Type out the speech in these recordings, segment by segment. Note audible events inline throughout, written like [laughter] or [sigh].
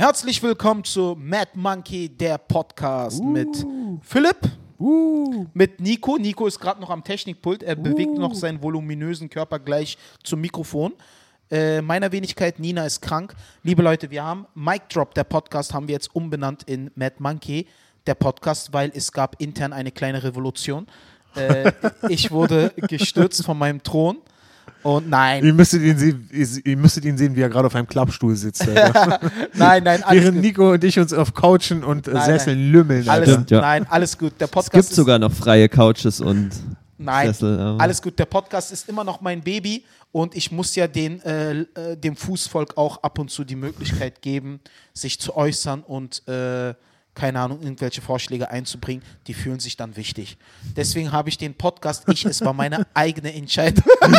Herzlich willkommen zu Mad Monkey, der Podcast mit Philipp, mit Nico. Nico ist gerade noch am Technikpult. Er bewegt noch seinen voluminösen Körper gleich zum Mikrofon. Äh, meiner Wenigkeit, Nina ist krank. Liebe Leute, wir haben Mic Drop, der Podcast, haben wir jetzt umbenannt in Mad Monkey, der Podcast, weil es gab intern eine kleine Revolution. Äh, [laughs] ich wurde gestürzt von meinem Thron. Und nein, Ihr müsstet ihn sehen, ihr- müsstet ihn sehen wie er gerade auf einem Klappstuhl sitzt. [laughs] Nein, nein, alles Während gut. Nico und ich uns auf Couchen und äh, Nein, Sesseln lümmeln. Alles. Stimmt, ja. Nein, alles gut. Der Es Podcast gibt ist, sogar noch freie Couches und Nein, Sessel. alles gut. Der Podcast ist immer noch mein Baby und ich muss ja den, äh, äh, dem Fußvolk auch ab und zu die Möglichkeit geben, sich zu äußern und äh, keine Ahnung, irgendwelche Vorschläge einzubringen. Die fühlen sich dann wichtig. Deswegen habe ich den Podcast, ich, es war meine [laughs] eigene Entscheidung. [laughs]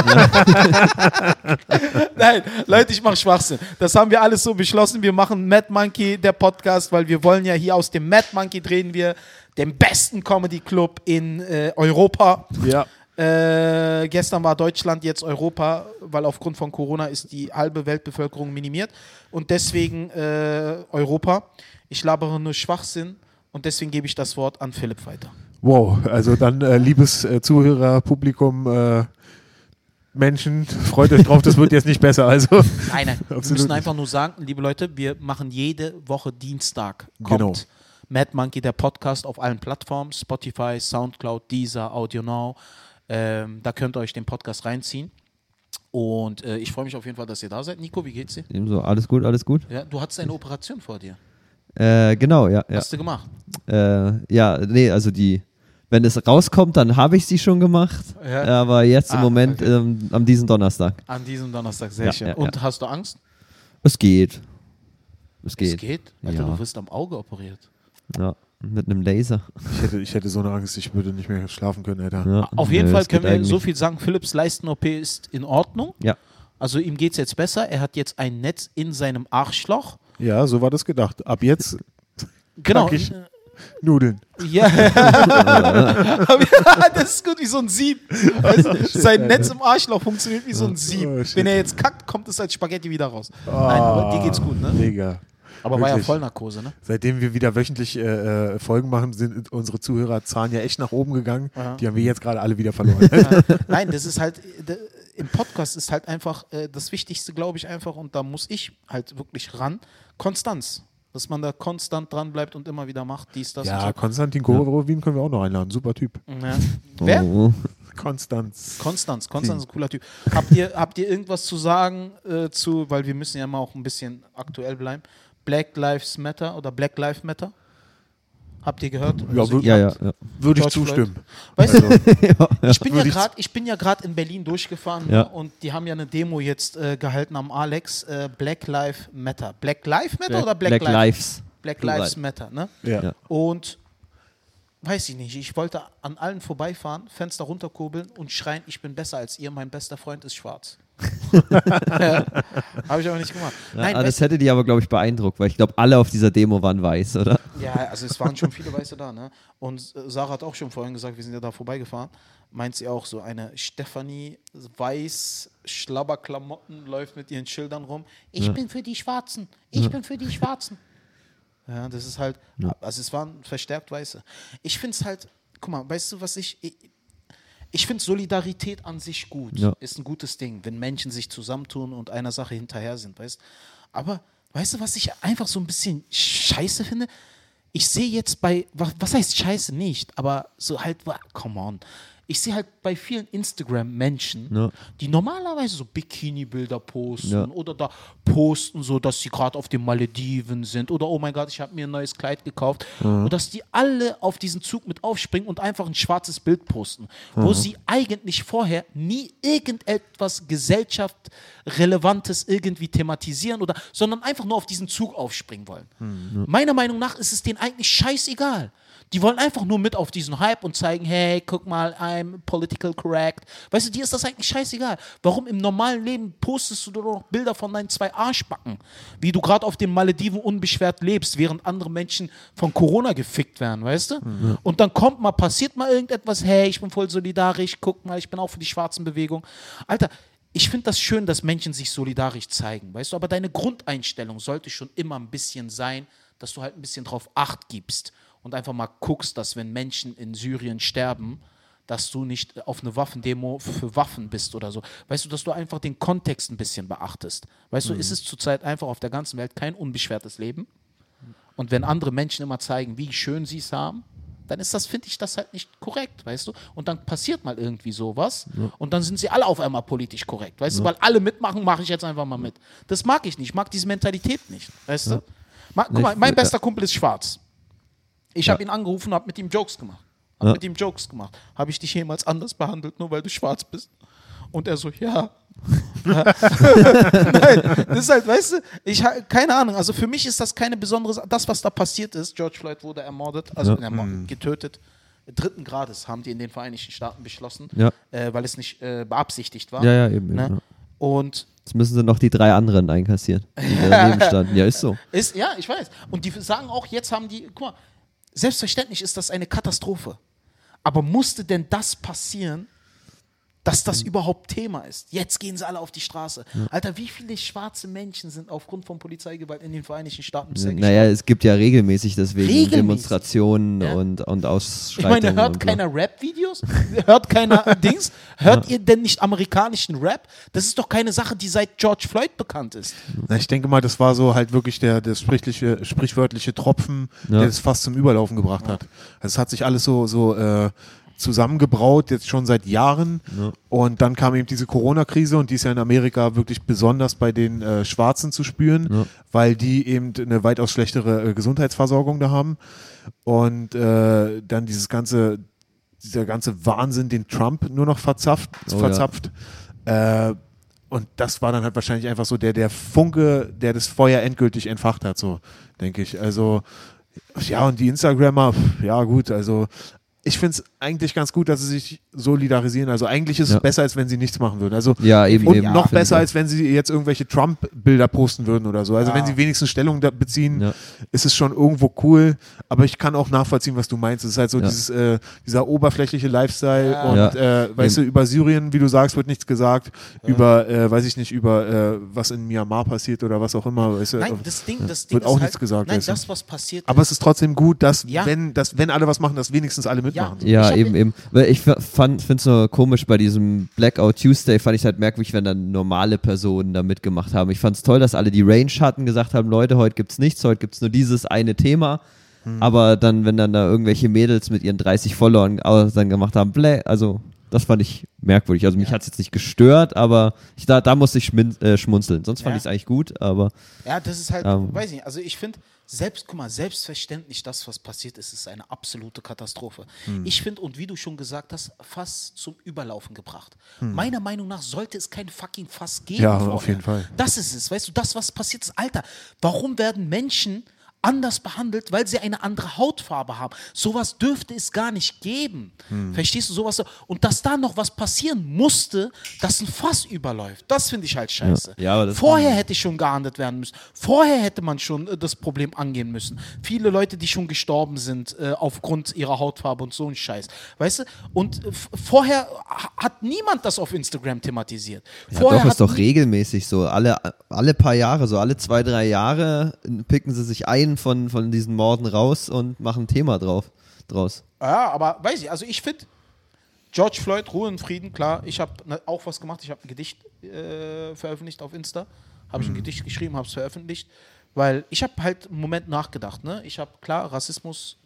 Nein, Leute, ich mache Schwachsinn. Das haben wir alles so beschlossen. Wir machen Mad Monkey, der Podcast, weil wir wollen ja hier aus dem Mad Monkey drehen wir den besten Comedy Club in äh, Europa. Ja. Äh, gestern war Deutschland, jetzt Europa, weil aufgrund von Corona ist die halbe Weltbevölkerung minimiert. Und deswegen äh, Europa. Ich labere nur Schwachsinn und deswegen gebe ich das Wort an Philipp weiter. Wow, also dann, äh, liebes äh, Zuhörer, Publikum, äh, Menschen, freut euch drauf, das wird jetzt nicht besser. Also, Nein, nein, wir müssen nicht. einfach nur sagen, liebe Leute, wir machen jede Woche Dienstag. Kommt Genau. Mad Monkey, der Podcast auf allen Plattformen, Spotify, Soundcloud, Deezer, Audio Now. Ähm, da könnt ihr euch den Podcast reinziehen. Und äh, ich freue mich auf jeden Fall, dass ihr da seid. Nico, wie geht's dir? Ebenso, alles gut, alles gut. Ja, du hattest eine Operation vor dir. Äh, genau, ja. Ja. Hast du gemacht? Äh, ja, nee, also die, wenn es rauskommt, dann habe ich sie schon gemacht. Ja. Aber jetzt im Ah, Moment, okay. ähm, am diesen Donnerstag. An diesem Donnerstag, sehr Ja, schön. ja, Und ja. hast du Angst? Es geht. Es geht. Es geht? Alter, Ja. du wirst am Auge operiert. Ja, mit einem Laser. ich hätte, ich hätte so eine Angst, ich würde nicht mehr schlafen können, Alter. Ja. Auf jeden Fall können wir so eigentlich. viel sagen, Philips Leisten-OP ist in Ordnung. Ja. Also ihm geht es jetzt besser. Er hat jetzt ein Netz in seinem Arschloch. Ja, so war das gedacht. Ab jetzt [laughs] Genau. Nudeln. Ja. [laughs] das ist gut wie so ein Sieb. Weißt sein Netz im Arschloch funktioniert wie so ein Sieb. Oh. Wenn er jetzt kackt, kommt es als Spaghetti wieder raus. Nein, aber dir geht's gut, ne? Mega. Aber war ja wirklich. Vollnarkose, ne? Seitdem wir wieder wöchentlich äh, äh, Folgen machen, sind unsere Zuhörerzahlen ja echt nach oben gegangen. Ja. Die haben wir jetzt gerade alle wieder verloren. [laughs] Nein, das ist halt, äh, im Podcast ist halt einfach äh, das Wichtigste, glaube ich, einfach, und da muss ich halt wirklich ran, Konstanz. Dass man da konstant dran bleibt und immer wieder macht, dies, das ja, und Konstantin Korowin können wir auch noch einladen. Super Typ. so. Ja. Wer? Oh. Konstanz. Konstanz. Konstanz ist ein cooler Typ. Habt ihr, habt ihr irgendwas zu sagen äh, zu, weil wir müssen ja mal auch ein bisschen aktuell bleiben, Black Lives Matter oder Black Lives Matter? Habt ihr gehört? Ja, Also, Ja, ja, ja. Würde ich zustimmen. Weißt du, [laughs] ich bin ja ich- bin ja gerade in Berlin durchgefahren Ja. ne, und die haben ja eine Demo jetzt äh, gehalten am Alex äh, Black Lives Matter. Black Lives Matter oder Black, Black Lives? Lives. Black. Lives Matter, ne? Ja. Ja. Und weiß ich nicht, ich wollte an allen vorbeifahren, Fenster runterkurbeln und schreien, ich bin besser als ihr, mein bester Freund ist schwarz. [laughs] ja. Habe ich aber nicht gemacht. Ja, Nein, ah, weißt das hätte die aber, glaube ich, beeindruckt, weil ich glaube, alle auf dieser Demo waren weiß, oder? Ja, also es waren schon [laughs] viele Weiße da, ne? Und äh, Sarah hat auch schon vorhin gesagt, wir sind ja da vorbeigefahren. Meint sie auch so, eine Stefanie weiß, Schlabberklamotten läuft mit ihren Schildern rum. Ich bin für die Schwarzen. Ich bin für die Schwarzen. Ja, das ist halt, also es waren verstärkt Weiße. Ich finde es halt, guck mal, weißt du, was ich, ich, finde Solidarität an sich gut. Ja. Ist ein gutes Ding, wenn Menschen sich zusammentun und einer Sache hinterher sind, weißt Aber weißt du, was ich einfach so ein bisschen scheiße finde? Ich sehe jetzt bei, was, heißt scheiße nicht, aber so halt, come on. Ich sehe halt bei vielen Instagram-Menschen, Ja. die normalerweise so Bikini-Bilder posten Ja. oder da posten, so dass sie gerade auf den Malediven sind oder oh mein Gott, ich habe mir ein neues Kleid gekauft und dass die alle auf diesen Zug mit aufspringen und einfach ein schwarzes Bild posten, wo sie eigentlich vorher nie irgendetwas gesellschaftsrelevantes irgendwie thematisieren oder sondern einfach nur auf diesen Zug aufspringen wollen. Meiner Meinung nach ist es denen eigentlich scheißegal. Die wollen einfach nur mit auf diesen Hype und zeigen, hey, guck mal, I'm political correct. Weißt du, dir ist das eigentlich scheißegal. Warum im normalen Leben postest du doch noch Bilder von deinen zwei Arschbacken? Wie du gerade auf den Malediven unbeschwert lebst, während andere Menschen von Corona gefickt werden, weißt du? Und dann kommt mal, passiert mal irgendetwas, hey, ich bin voll solidarisch, guck mal, ich bin auch für die schwarzen Bewegung. Alter, ich finde das schön, dass Menschen sich solidarisch zeigen, weißt du, aber deine Grundeinstellung sollte schon immer ein bisschen sein, dass du halt ein bisschen drauf Acht gibst und einfach mal guckst, dass wenn Menschen in Syrien sterben, dass du nicht auf eine Waffendemo für Waffen bist oder so. Weißt du, dass du einfach den Kontext ein bisschen beachtest. Weißt du, ist es zurzeit einfach auf der ganzen Welt kein unbeschwertes Leben? Und wenn andere Menschen immer zeigen, wie schön sie es haben, dann ist das, finde ich, das halt nicht korrekt, weißt du? Und dann passiert mal irgendwie sowas und dann sind sie alle auf einmal politisch korrekt, weißt du? Weil alle mitmachen, mache ich jetzt einfach mal mit. Das mag ich nicht, ich mag diese Mentalität nicht, weißt du? Ma guck mal, mein bester Kumpel ist schwarz. Ich habe ihn angerufen und habe mit ihm Jokes gemacht. Hab Ja. mit ihm Jokes gemacht. Habe ich dich jemals anders behandelt, nur weil du schwarz bist? Und er so, ja. [laughs] Nein, das ist halt, weißt du, ich keine Ahnung. Also für mich ist das keine besondere Sache. Das, was da passiert ist, George Floyd wurde ermordet, also Ja. ermordet, getötet. Dritten Grades haben die in den Vereinigten Staaten beschlossen, Ja. äh, weil es nicht äh, beabsichtigt war. Ja, ja, eben. Ne? eben ja. Und Jetzt müssen sie noch die drei anderen einkassieren, die daneben [laughs] standen. Ja, ist so. Ist, ja, ich weiß. Und die sagen auch, jetzt haben die, guck mal, selbstverständlich ist das eine Katastrophe. Aber musste denn das passieren, dass das überhaupt Thema ist? Jetzt gehen sie alle auf die Straße. Alter, wie viele schwarze Menschen sind aufgrund von Polizeigewalt in den Vereinigten Staaten bisher Naja, es gibt ja regelmäßig deswegen Regelmäßig. Demonstrationen Ja. und, und Ich Ausschreitungen. meine, hört so. keiner Rap-Videos? hört keiner [laughs] Dings? Hört ihr denn nicht amerikanischen Rap? Das ist doch keine Sache, die seit George Floyd bekannt ist. Na, ich denke mal, das war so halt wirklich der, der sprichliche, sprichwörtliche Tropfen, Ja. der es fast zum Überlaufen gebracht hat. Also es hat sich alles so, so äh, zusammengebraut, jetzt schon seit Jahren. Und dann kam eben diese Corona-Krise und die ist ja in Amerika wirklich besonders bei den äh, Schwarzen zu spüren, Ja. weil die eben eine weitaus schlechtere äh, Gesundheitsversorgung da haben. Und äh, dann dieses ganze, dieser ganze Wahnsinn, den Trump nur noch verzapft, Oh ja. verzapft. Äh, und das war dann halt wahrscheinlich einfach so der, der Funke, der das Feuer endgültig entfacht hat, so, denke ich. Also, ja, und die Instagrammer, ja, gut, also, ich finde es eigentlich ganz gut, dass sie sich solidarisieren. Also, eigentlich ist es Ja. besser, als wenn sie nichts machen würden. Also, Ja, eben, und eben. noch besser, als wenn sie jetzt irgendwelche Trump-Bilder posten würden oder so. Also, Ja. wenn sie wenigstens Stellung da beziehen, Ja. ist es schon irgendwo cool. Aber ich kann auch nachvollziehen, was du meinst. Es ist halt so Ja. dieses, äh, dieser oberflächliche Lifestyle Ja. und, Ja. äh, weißt du, über Syrien, wie du sagst, wird nichts gesagt. Über, äh, weiß ich nicht, über äh, was in Myanmar passiert oder was auch immer. Weißt du, Nein, das Ding, das Ding wird ist auch halt, nichts gesagt, Nein, weißt du. das, was passiert aber ist, es ist trotzdem gut, dass, Ja. wenn, dass, wenn alle was machen, dass wenigstens alle mitmachen. Ich Ja, eben, eben. Weil ich finde es nur komisch bei diesem Blackout Tuesday, fand ich halt merkwürdig, wenn dann normale Personen da mitgemacht haben. Ich fand es toll, dass alle die Range hatten, gesagt haben, Leute, heute gibt's nichts, heute gibt's nur dieses eine Thema. Hm. Aber dann, wenn dann da irgendwelche Mädels mit ihren 30 Followern dann gemacht haben, Bläh, also das fand ich merkwürdig. Also mich Ja. hat's jetzt nicht gestört, aber ich, da, da musste ich äh, schmunzeln. Sonst fand Ja. ich es eigentlich gut, aber Ja, das ist halt, Ähm. weiß ich nicht, also ich finde, selbst, guck mal, selbstverständlich das, was passiert ist, ist eine absolute Katastrophe. Hm. Ich finde, und wie du schon gesagt hast, fast zum Überlaufen gebracht. Hm. Meiner Meinung nach sollte es kein fucking Fass geben. Ja, vorher. auf jeden Fall. Das ist es, weißt du, das, was passiert ist, Alter, warum werden Menschen anders behandelt, weil sie eine andere Hautfarbe haben. Sowas dürfte es gar nicht geben. Hm. Verstehst du sowas? so? Und dass da noch was passieren musste, dass ein Fass überläuft, das finde ich halt scheiße. Ja, das- Vorher hätte schon geahndet werden müssen. Vorher hätte man schon äh, das Problem angehen müssen. Viele Leute, die schon gestorben sind äh, aufgrund ihrer Hautfarbe und so ein Scheiß. Weißt du? Und äh, vorher ha- hat niemand das auf Instagram thematisiert. Ja, Vorher doch, hat ist doch regelmäßig so. Alle, alle paar Jahre, so alle zwei, drei Jahre picken sie sich einen von, von diesen Morden raus und machen ein Thema drauf, draus. Ja, aber weiß ich, also ich finde, George Floyd, Ruhe und Frieden, klar, ich habe auch was gemacht, ich habe ein Gedicht äh, veröffentlicht auf Insta, habe ich ein Gedicht geschrieben, habe es veröffentlicht, weil ich habe halt einen Moment nachgedacht, ne? ich habe, klar, Rassismus,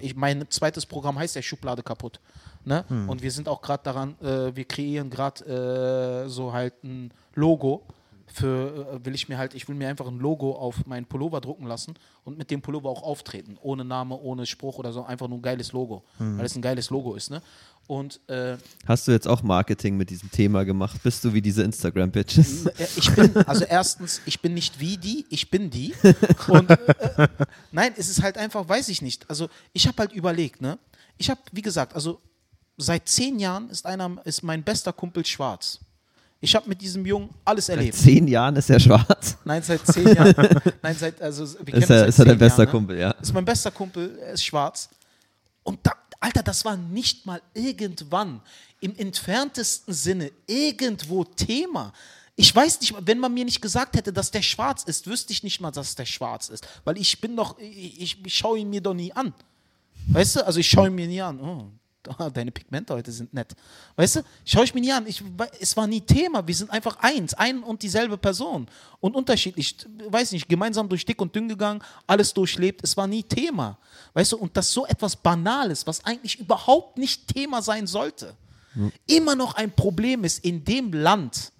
ich, mein zweites Programm heißt ja Schublade kaputt, ne? und wir sind auch gerade daran, äh, wir kreieren gerade äh, so halt ein Logo, für äh, will ich mir halt, ich will mir einfach ein Logo auf meinen Pullover drucken lassen und mit dem Pullover auch auftreten. Ohne Name, ohne Spruch oder so, einfach nur ein geiles Logo. Weil es ein geiles Logo ist, ne? Und äh, Hast du jetzt auch Marketing mit diesem Thema gemacht? Bist du wie diese Instagram-Bitches? äh, ich bin, also erstens, ich bin nicht wie die, ich bin die. [laughs] Und äh, nein, es ist halt einfach, weiß ich nicht. Also ich habe halt überlegt, ne? Ich habe, wie gesagt, also seit zehn Jahren ist einer, ist mein bester Kumpel schwarz. Ich habe mit diesem Jungen alles Seit erlebt. zehn Jahren ist er schwarz. Nein, seit zehn Jahren. [laughs] Nein, seit, also wir Ist er, ist seit er dein bester Jahren, ne? Kumpel, ja. ist mein bester Kumpel, er ist schwarz. Und da, Alter, das war nicht mal irgendwann im entferntesten Sinne irgendwo Thema. Ich weiß nicht, wenn man mir nicht gesagt hätte, dass der schwarz ist, wüsste ich nicht mal, dass der schwarz ist. Weil ich bin doch, ich, ich, ich schaue ihn mir doch nie an. Weißt du, also ich schaue ihn mir nie an. Oh, [laughs] ah, deine Pigmente heute sind nett. Weißt du, schaue ich mir nie an. Ich, es war nie Thema. Wir sind einfach eins, ein und dieselbe Person. Und unterschiedlich, weiß nicht, gemeinsam durch dick und dünn gegangen, alles durchlebt. Es war nie Thema. Weißt du, und das so etwas Banales, was eigentlich überhaupt nicht Thema sein sollte, immer noch ein Problem ist in dem Land,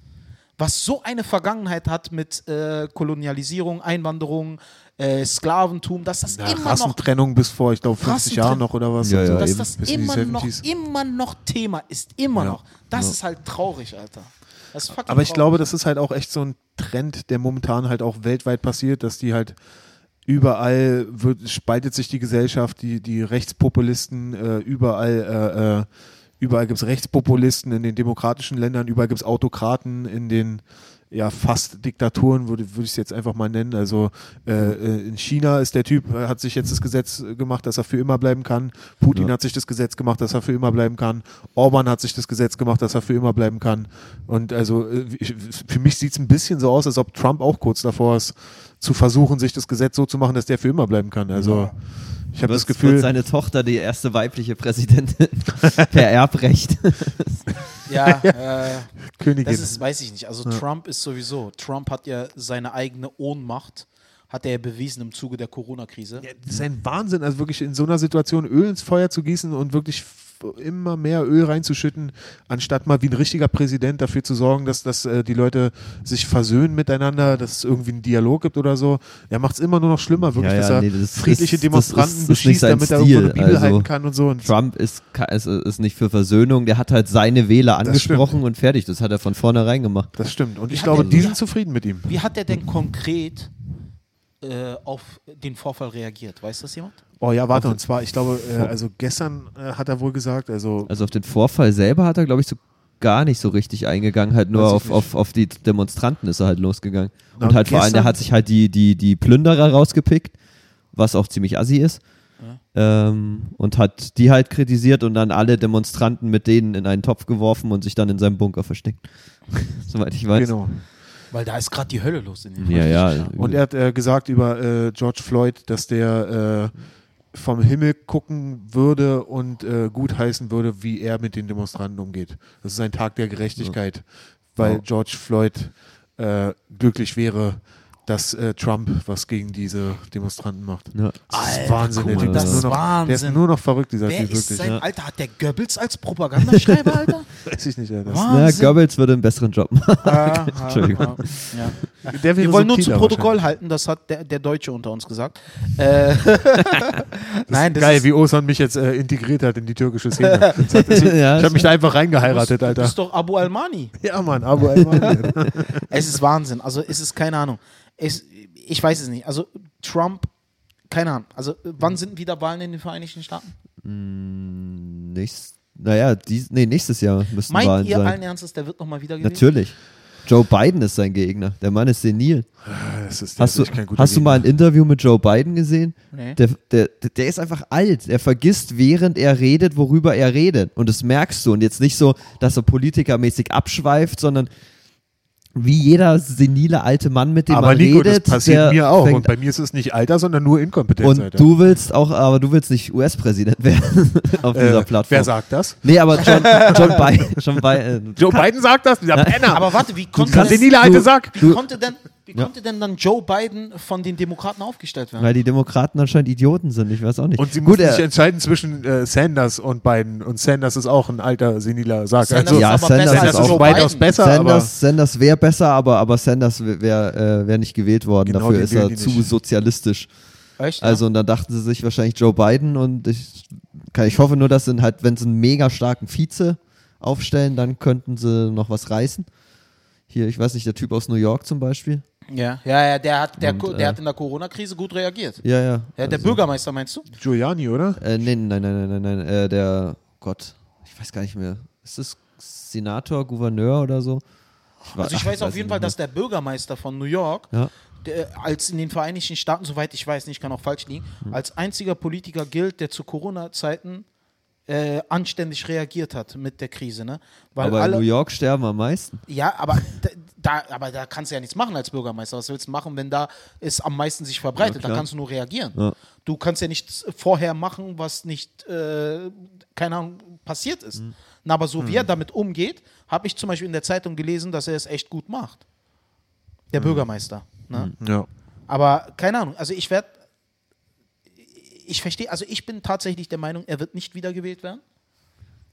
was so eine Vergangenheit hat mit äh, Kolonialisierung, Einwanderung, äh, Sklaventum, dass das Ja, immer noch Rassentrennung bis vor, ich glaube, 50 Rassentrennung- Jahren noch oder was. Ja, ja, dass eben. das immer noch, 70s. immer noch Thema ist, immer Ja. noch. Das ist halt traurig, Alter. Das ist fucking Aber ich traurig. glaube, das ist halt auch echt so ein Trend, der momentan halt auch weltweit passiert, dass die halt überall wird, spaltet sich die Gesellschaft, die, die Rechtspopulisten, äh, überall, äh, äh, überall gibt es Rechtspopulisten in den demokratischen Ländern, überall gibt es Autokraten in den ja fast Diktaturen, würde, würde ich es jetzt einfach mal nennen. Also äh, äh, in China ist der Typ, äh, hat sich jetzt das Gesetz äh, gemacht, dass er für immer bleiben kann. Putin Ja. hat sich das Gesetz gemacht, dass er für immer bleiben kann. Orban hat sich das Gesetz gemacht, dass er für immer bleiben kann. Und also ich, für mich sieht es ein bisschen so aus, als ob Trump auch kurz davor ist, zu versuchen, sich das Gesetz so zu machen, dass der für immer bleiben kann. Also ich habe das Gefühl, Wird seine Tochter die erste weibliche Präsidentin [laughs] per Erbrecht. Ja, [laughs] äh, Königin. das ist, weiß ich nicht. Also Trump ist sowieso, Trump hat ja seine eigene Ohnmacht, hat er ja bewiesen im Zuge der Corona-Krise. Ja, das ist ein Wahnsinn, also wirklich in so einer Situation Öl ins Feuer zu gießen und wirklich immer mehr Öl reinzuschütten, anstatt mal wie ein richtiger Präsident dafür zu sorgen, dass, dass äh, die Leute sich versöhnen miteinander, dass es irgendwie einen Dialog gibt oder so. Er macht es immer nur noch schlimmer, wirklich, Ja, ja, dass er nee, das friedliche ist- Demonstranten das ist- ist nicht beschießt, damit er irgendwo eine Stil, Bibel also halten kann und so. Und Trump ist, ist, ist nicht für Versöhnung, der hat halt seine Wähler angesprochen und fertig. Das hat er von vornherein gemacht. das stimmt. Und ich glaube, er- die sind zufrieden mit ihm. Wie hat er denn konkret äh, auf den Vorfall reagiert? Weiß das jemand? Oh ja, warte, und zwar, ich glaube, äh, also gestern äh, hat er wohl gesagt, also Also auf den Vorfall selber hat er, glaube ich, so gar nicht so richtig eingegangen, halt nur auf, auf, auf die Demonstranten ist er halt losgegangen. Na, und halt vor allem, gestern- hat sich halt die, die, die Plünderer rausgepickt, was auch ziemlich assi ist. Ähm, und hat die halt kritisiert und dann alle Demonstranten mit denen in einen Topf geworfen und sich dann in seinem Bunker versteckt. [laughs] Soweit ich weiß. genau. Weil da ist gerade die Hölle los in den Ja, ja. Und er hat äh, gesagt über äh, George Floyd, dass der äh, vom Himmel gucken würde und äh, gutheißen würde, wie er mit den Demonstranten umgeht. Das ist ein Tag der Gerechtigkeit, weil Ja. George Floyd äh, glücklich wäre, dass äh, Trump was gegen diese Demonstranten macht. ja. Das ist Alter, Wahnsinn. Der mal, ist das nur ist noch, Der ist Wahnsinn. nur noch verrückt, dieser Wer Typ, ist wirklich. sein, Ja. Alter, hat der Goebbels als Propagandaschreiber, [laughs] Alter? Weiß ich nicht, Alter. Na, Wahnsinn. Goebbels würde einen besseren Job machen. Ah, [laughs] Entschuldigung. Ja. Der wäre Wir wollen nur zu Protokoll halten, das hat der, der Deutsche unter uns gesagt. [laughs] Äh, Nein, das Geil, ist, wie Osan mich jetzt äh, integriert hat in die türkische Szene. Das hat- Ja, ich habe mich da einfach du reingeheiratet, Alter. bist doch Abu Almani. Ja, Mann, Abu Almani. Es ist Wahnsinn. Also es ist keine Ahnung. Es, ich weiß es nicht. Also Trump, keine Ahnung. Also wann sind wieder Wahlen in den Vereinigten Staaten? Nächst, naja, dies, nee, nächstes Jahr müssten Meint Wahlen ihr sein. allen Ernstes, der wird nochmal wieder gewählt? Natürlich. Joe Biden ist sein Gegner. Der Mann ist senil. Das ist Hast, du, wirklich kein guter hast du mal ein. Interview mit Joe Biden gesehen? Nee. Der, der, der ist einfach alt. Er vergisst, während er redet, worüber er redet. Und das merkst du. Und jetzt nicht so, dass er politikermäßig abschweift, sondern wie jeder senile alte Mann, mit dem Aber man Nico, redet. das passiert mir auch. Und bei mir ist es nicht Alter, sondern nur Inkompetenz, und Alter. du willst auch, aber du willst nicht US-Präsident werden [laughs] auf dieser äh, Plattform. Wer sagt das? Nee, aber John, [laughs] John Biden, John Biden, Joe Biden sagt das? Dieser Penner. Aber warte, wie konnte, denn, senile alte du- Sack. wie, konnte denn, wie Ja. konnte denn dann Joe Biden von den Demokraten aufgestellt werden? weil die Demokraten anscheinend Idioten sind. Ich weiß auch nicht. Und sie Gut, mussten er, sich entscheiden zwischen äh, Sanders und Biden. Und Sanders ist auch ein alter, seniler Sack. Sanders Also, Ja, Sanders besser ist auch weitaus besser. Sanders, Sanders wäre besser, aber, aber Sanders wäre äh, wär nicht gewählt worden. Genau, Dafür ist er zu nicht. sozialistisch. Echt? ja? Also und dann dachten sie sich wahrscheinlich Joe Biden und ich, kann, ich hoffe nur, dass sie halt, wenn sie einen mega starken Vize aufstellen, dann könnten sie noch was reißen. Hier, ich weiß nicht, der Typ aus New York zum Beispiel. ja, ja, ja, der hat, der, Und, Ko- äh, der hat in der Corona-Krise gut reagiert. Ja, ja. Ja, der also, Bürgermeister meinst du? Giuliani, oder? Äh, nee, nein, nein, nein, nein, nein. Äh, der Gott, ich weiß gar nicht mehr. Ist das Senator, Gouverneur oder so? wa- Also ich ach, weiß auf jeden Fall, dass der Bürgermeister von New York, Ja. der, als in den Vereinigten Staaten, soweit ich weiß, nicht, kann auch falsch liegen, Hm. als einziger Politiker gilt, der zu Corona-Zeiten äh, anständig reagiert hat mit der Krise, ne? Weil Aber in alle, New York sterben am meisten. ja, aber da, aber da kannst du ja nichts machen als Bürgermeister. Was willst du machen, wenn da es am meisten sich verbreitet? Ja, da kannst du nur reagieren. Ja. Du kannst ja nichts vorher machen, was nicht, äh, keine Ahnung, passiert ist. Mhm. Na, aber so wie er damit umgeht, habe ich zum Beispiel in der Zeitung gelesen, dass er es echt gut macht. Der Mhm. Bürgermeister. Ne? Ja. Aber keine Ahnung, also ich werde, ich verstehe, also ich bin tatsächlich der Meinung, er wird nicht wiedergewählt werden,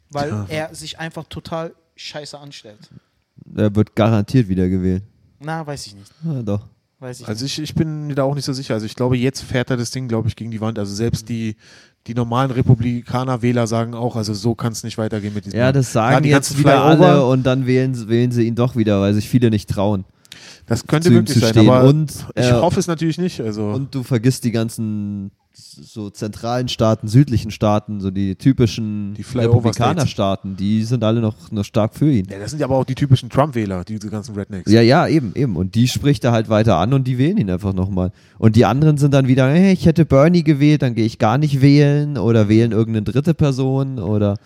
weil er sich einfach total scheiße anstellt. Er wird garantiert wieder gewählt. Na, weiß ich nicht. Ja, doch. Weiß ich Also ich, ich bin mir da auch nicht so sicher. Also ich glaube, jetzt fährt er das Ding, glaube ich, gegen die Wand. Also selbst die, die normalen Republikaner-Wähler sagen auch, also so kann es nicht weitergehen mit diesem Ja, das Klar, sagen die jetzt ganzen wieder alle und dann wählen, wählen sie ihn doch wieder, weil sich viele nicht trauen. Das könnte möglich sein, stehen. aber Und, ich äh, hoffe es natürlich nicht. Also Und du vergisst die ganzen so zentralen Staaten, südlichen Staaten, so die typischen Die Republikanerstaaten, die sind alle noch, noch stark für ihn. ja, das sind ja aber auch die typischen Trump-Wähler, diese ganzen Rednecks. Ja, ja, eben, eben. Und die spricht er halt weiter an und die wählen ihn einfach nochmal. Und die anderen sind dann wieder, hey, ich hätte Bernie gewählt, dann gehe ich gar nicht wählen oder wählen irgendeine dritte Person oder.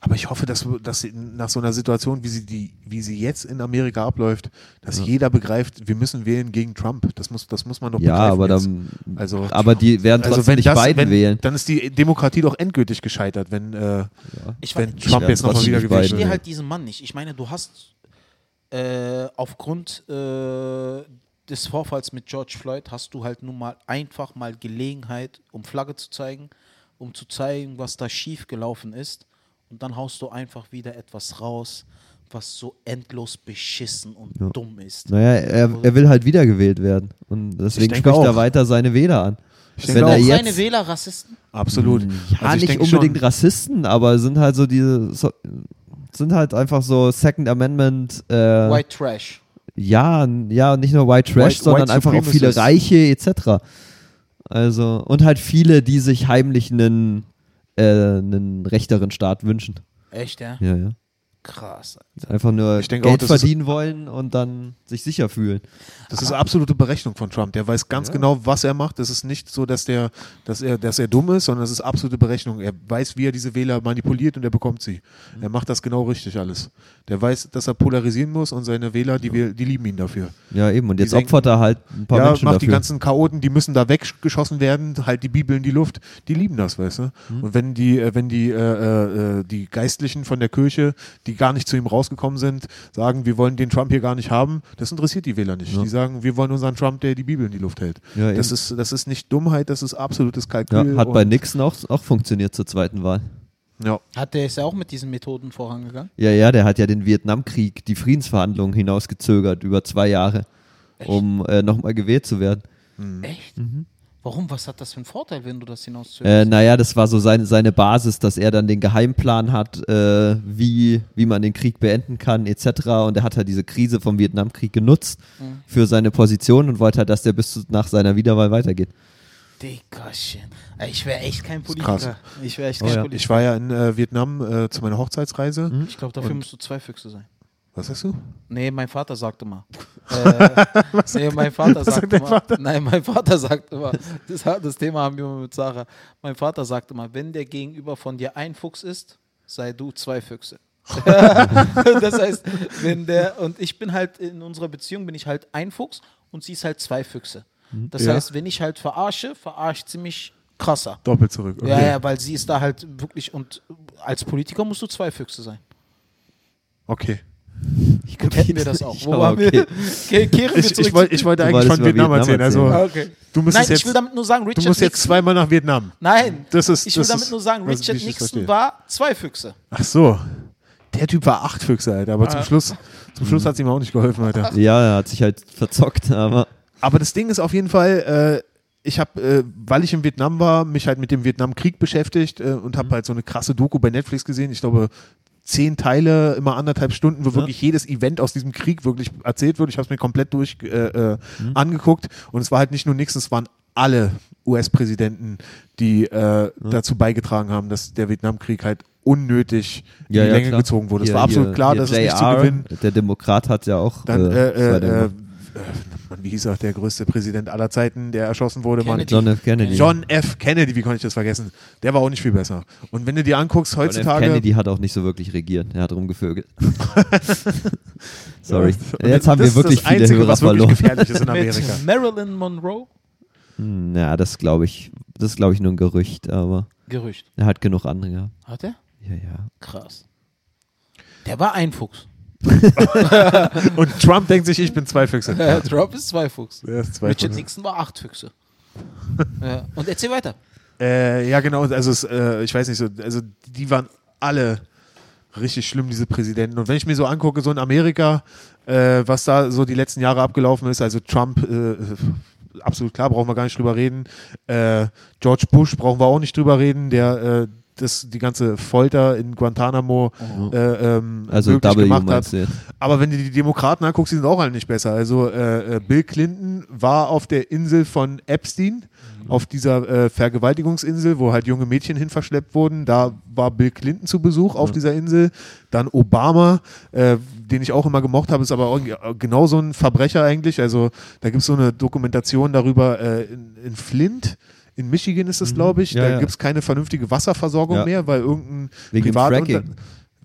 Aber ich hoffe, dass, dass sie nach so einer Situation, wie sie, die, wie sie jetzt in Amerika abläuft, dass jeder begreift, wir müssen wählen gegen Trump. Das muss, das muss man doch Ja, begreifen aber jetzt. dann. Also, Aber die werden trotzdem also wenn nicht das, Biden wenn, wählen. dann ist die Demokratie doch endgültig gescheitert, wenn, äh, Ich, wenn ich, Trump jetzt nochmal wieder gewählt verstehe wird. wählen. halt diesen Mann nicht. Ich meine, du hast äh, aufgrund äh, des Vorfalls mit George Floyd hast du halt nun mal einfach mal Gelegenheit, um Flagge zu zeigen, um zu zeigen, was da schief gelaufen ist. Und dann haust du einfach wieder etwas raus, was so endlos beschissen und Ja. dumm ist. Naja, er, er will halt wiedergewählt werden. Und deswegen spricht er auch. weiter seine Wähler an. Ich Wenn denke er auch. Jetzt- seine Wähler Rassisten? Absolut. Ja, Also ich nicht denke unbedingt schon, Rassisten, aber sind halt so diese, so, sind halt einfach so Second Amendment, äh, White Trash. ja, ja, nicht nur White Trash, White- sondern White einfach auch viele. Reiche etc. Also, und halt viele, die sich heimlich einen, äh, einen rechteren Staat wünschen. Echt, ja? Ja, ja. Krass. Einfach nur Ich denke auch, Geld ist- verdienen wollen und dann sich sicher fühlen. Das ist absolute Berechnung von Trump. Der weiß ganz genau, was er macht. Es ist nicht so, dass, der, dass, er, dass er dumm ist, sondern es ist absolute Berechnung. Er weiß, wie er diese Wähler manipuliert und er bekommt sie. Er macht das genau richtig alles. Der weiß, dass er polarisieren muss und seine Wähler, die, wähl- die lieben ihn dafür. Ja, eben. Und jetzt denken- opfert er halt ein paar ja, Menschen macht dafür. die ganzen Chaoten, die müssen da weggeschossen werden, halt die Bibel in die Luft. Die lieben das, weißt du. Mhm. Und wenn die, äh, wenn die, äh, äh, die Geistlichen von der Kirche, die gar nicht zu ihm rausgekommen sind, sagen, wir wollen den Trump hier gar nicht haben, das interessiert die Wähler nicht. Ja. Die sagen, wir wollen unseren Trump, der die Bibel in die Luft hält. Ja, das, ist, das ist nicht Dummheit, das ist absolutes ja, Kalkül. hat bei Nixon auch, auch funktioniert zur zweiten Wahl. Ja. Hat der ist ja auch mit diesen Methoden vorangegangen? Ja, ja, der hat ja den Vietnamkrieg, die Friedensverhandlungen hinausgezögert über zwei Jahre, Echt? um äh, nochmal gewählt zu werden. Echt? Mhm. Warum? Was hat das für einen Vorteil, wenn du das Äh, hinauszögerst? naja, das war so seine, seine Basis, dass er dann den Geheimplan hat, äh, wie, wie man den Krieg beenden kann, etc. Und er hat halt diese Krise vom Vietnamkrieg genutzt Mhm. für seine Position und wollte halt, dass der bis zu, nach seiner Wiederwahl weitergeht. Dickerchen. Ich wäre echt kein. Politiker. Ich wäre echt Oh kein ja. Politiker. Ich war ja in äh, Vietnam äh, zu meiner Hochzeitsreise. Mhm. Ich glaube, dafür Und- musst du zwei Füchse sein. Was sagst du? Nee, mein Vater sagte mal. [laughs] äh, nee, mein Vater Was sagt mal. Vater? Nein, mein Vater sagte mal. Das, das Thema haben wir mal mit Sarah. Mein Vater sagte mal, wenn der Gegenüber von dir ein Fuchs ist, sei du zwei Füchse. [laughs] [laughs] das heißt, wenn der und ich bin halt in unserer Beziehung bin ich halt ein Fuchs und sie ist halt zwei Füchse. Das Ja. heißt, wenn ich halt verarsche, verarscht sie mich krasser. Doppelt zurück. Okay. Ja, ja, weil sie ist da halt wirklich und als Politiker musst du zwei Füchse sein. okay. Ich hätten wir das auch. Wo waren wir? okay. Ke- Kehren wir Ich, zurück ich, ich wollte Du eigentlich wolltest von Vietnam Vietnam erzählen. Also, Ah, okay. du Nein, müsstest ich jetzt, will damit nur sagen, du Richard musst jetzt Nixon. zweimal nach Vietnam. Nein, Das ist, ich will das damit ist, nur sagen, was Richard ich Nixon war zwei Füchse. Ach so. Der Typ war acht Füchse, Alter. Aber zum Ah. Schluss, zum Schluss hat es ihm auch nicht geholfen, Alter. Ja, er hat sich halt verzockt, aber Aber das Ding ist auf jeden Fall, äh, ich habe, äh, weil ich in Vietnam war, mich halt mit dem Vietnamkrieg beschäftigt äh, und Mhm. habe halt so eine krasse Doku bei Netflix gesehen. Ich glaube, zehn Teile, immer anderthalb Stunden, wo wirklich jedes Event aus diesem Krieg wirklich erzählt wird. Ich habe es mir komplett durch äh, äh, Mhm. angeguckt und es war halt nicht nur Nixon, es waren alle US-Präsidenten, die äh, dazu beigetragen haben, dass der Vietnamkrieg halt unnötig in ja, die ja, Länge klar. gezogen wurde. Es war absolut klar, dass es nicht zu gewinnen. Der Demokrat hat ja auch Dann äh, äh, äh, wie hieß er, der größte Präsident aller Zeiten, der erschossen wurde. Kennedy. John F. Kennedy. John F. Kennedy, wie konnte ich das vergessen? Der war auch nicht viel besser. Und wenn du dir anguckst, John F. heutzutage. Kennedy hat auch nicht so wirklich regiert. Er hat rumgevögelt. [laughs] Sorry. Und Jetzt haben das wir ist wirklich das viele Einzige, Hörer was wirklich verloren. gefährlich ist in [laughs] Amerika. Mit Marilyn Monroe? Hm, Ja, das glaube ich, das glaube ich nur ein Gerücht, aber Gerücht. er hat genug andere gehabt. Hat er? Ja, ja. Krass. Der war ein Fuchs. [laughs] Und Trump denkt sich, ich bin zwei Füchse. Äh, Trump ist zwei Fuchs. Er ist zwei Richard. Nixon war acht Füchse. ja. Und erzähl weiter. Äh, ja, genau. Also, es, äh, ich weiß nicht so, also die waren alle richtig schlimm, diese Präsidenten. Und wenn ich mir so angucke, so in Amerika, äh, was da so die letzten Jahre abgelaufen ist, also Trump, äh, absolut klar, brauchen wir gar nicht drüber reden. Äh, George Bush brauchen wir auch nicht drüber reden, der äh, das, die ganze Folter in Guantanamo äh, ähm, Also möglich W gemacht hat. jetzt? Aber wenn du die Demokraten anguckst, die sind auch alle nicht besser. Also äh, äh, Bill Clinton war auf der Insel von Epstein, auf dieser äh, Vergewaltigungsinsel, wo halt junge Mädchen hin verschleppt wurden. Da war Bill Clinton zu Besuch auf dieser Insel. Dann Obama, äh, den ich auch immer gemocht habe, ist aber auch genau so ein Verbrecher eigentlich. Also da gibt es so eine Dokumentation darüber äh, in, in Flint. In Michigan ist es, glaube ich. Ja, da ja. gibt es keine vernünftige Wasserversorgung Ja. mehr, weil irgendein Wegen Privat Fracking.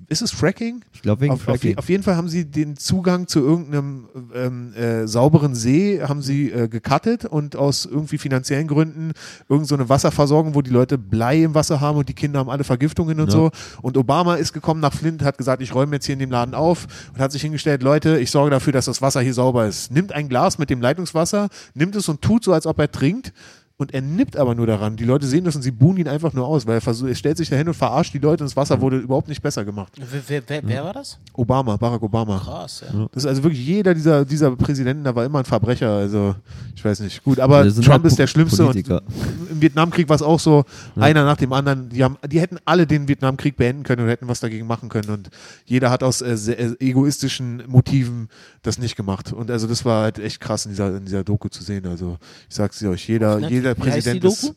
Ist es Fracking? Ich glaube wegen Auf, Fracking. auf jeden Fall haben sie den Zugang zu irgendeinem ähm, äh, sauberen See haben sie äh, gecuttet und aus irgendwie finanziellen Gründen irgend so eine Wasserversorgung, wo die Leute Blei im Wasser haben und die Kinder haben alle Vergiftungen und Ja. so. Und Obama ist gekommen nach Flint, hat gesagt, ich räume jetzt hier in dem Laden auf und hat sich hingestellt, Leute, ich sorge dafür, dass das Wasser hier sauber ist. Nimmt ein Glas mit dem Leitungswasser, nimmt es und tut so, als ob er trinkt. Und er nippt aber nur daran. Die Leute sehen das und sie buhen ihn einfach nur aus, weil er, versucht, er stellt sich dahin und verarscht die Leute und das Wasser wurde überhaupt nicht besser gemacht. Wer, wer, wer, wer war das? Obama, Barack Obama. Krass, ja. Das ist also wirklich jeder dieser, dieser Präsidenten, da war immer ein Verbrecher. Also, ich weiß nicht. Gut, aber Trump halt ist der Schlimmste. Politiker. Und Im Vietnamkrieg war es auch so, einer nach dem anderen. Die, haben, die hätten alle den Vietnamkrieg beenden können und hätten was dagegen machen können. Und jeder hat aus äh, sehr, äh, egoistischen Motiven das nicht gemacht. Und also, das war halt echt krass in dieser, in dieser Doku zu sehen. Also, ich sag's euch, jeder, jeder Die Präsident ist.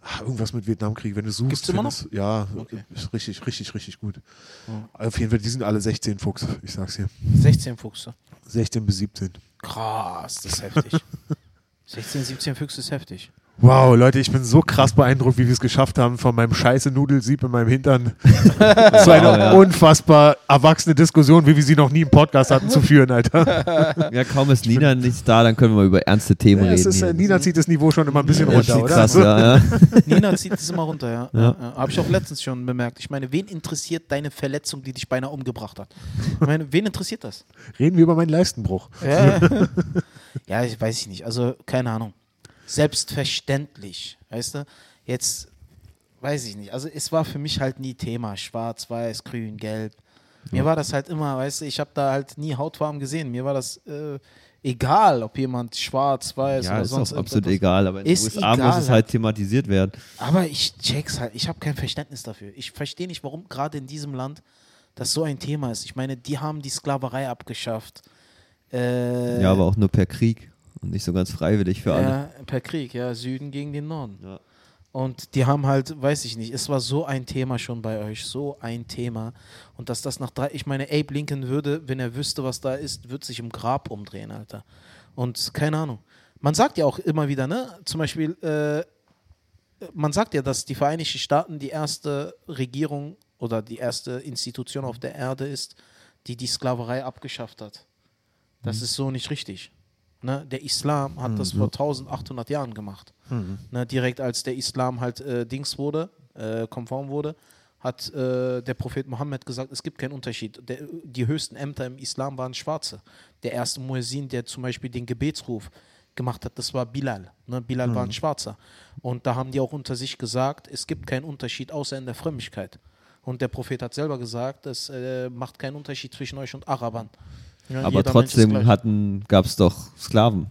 Ah, Irgendwas mit Vietnamkrieg, wenn du suchst. Gibt's immer noch? findest- Ja, Okay. ist richtig, richtig, richtig gut. Auf jeden Fall, die sind alle 16 Fuchs, ich sag's hier. 16 Füchse. 16 bis 17. Krass, das ist heftig. [laughs] 16, 17 Füchse ist heftig. Wow, Leute, ich bin so krass beeindruckt, wie wir es geschafft haben, von meinem scheiße Nudelsieb in meinem Hintern [laughs] zu einer ja. unfassbar erwachsene Diskussion, wie wir sie noch nie im Podcast hatten, zu führen, Alter. [laughs] Ja, kaum ist Nina nicht da, dann können wir über ernste Themen Ja, es reden. ist, äh. Nina zieht das Niveau schon immer ein bisschen ja, runter, oder? krass, [laughs] ja, ja. Nina zieht es immer runter, ja. Ja. ja. ja. Habe ich auch letztens schon bemerkt. Ich meine, wen interessiert deine Verletzung, die dich beinahe umgebracht hat? Ich meine, wen interessiert das? Reden wir über meinen Leistenbruch. Ja, ja ich weiß ich nicht. Also, keine Ahnung. Selbstverständlich, weißt du? Jetzt weiß ich nicht. Also, es war für mich halt nie Thema. Schwarz, weiß, grün, gelb. Mir war das halt immer, weißt du, ich habe da halt nie Hautfarben gesehen. Mir war das äh, egal, ob jemand schwarz, weiß Ja, oder ist sonst auch absolut egal, aber in den Ist USA muss egal, es halt thematisiert werden. Aber ich check's halt. Ich habe kein Verständnis dafür. Ich verstehe nicht, warum gerade in diesem Land das so ein Thema ist. Ich meine, die haben die Sklaverei abgeschafft. Äh, Ja, aber auch nur per Krieg und nicht so ganz freiwillig für alle. ja, per Krieg, ja, Süden gegen den Norden. Ja. Und die haben halt, weiß ich nicht, es war so ein Thema schon bei euch, so ein Thema. Und dass das nach drei, ich meine, Abe Lincoln würde, wenn er wüsste, was da ist, würde sich im Grab umdrehen, Alter. Und keine Ahnung. Man sagt ja auch immer wieder, ne, zum Beispiel, äh, man sagt ja, dass die Vereinigten Staaten die erste Regierung oder die erste Institution auf der Erde ist, die die Sklaverei abgeschafft hat. Das ist so nicht richtig. Ne? Der Islam hat das vor 1800 Jahren gemacht. Ne? Direkt als der Islam halt äh, Dings wurde, äh, konform wurde, hat äh, der Prophet Mohammed gesagt, es gibt keinen Unterschied. Der, die höchsten Ämter im Islam waren Schwarze. Der erste Muezzin, der zum Beispiel den Gebetsruf gemacht hat, das war Bilal. Ne? Bilal war ein Schwarzer. Und da haben die auch unter sich gesagt, es gibt keinen Unterschied außer in der Frömmigkeit. Und der Prophet hat selber gesagt, es äh, macht keinen Unterschied zwischen euch und Arabern. Ja, Aber trotzdem hatten, gab es doch Sklaven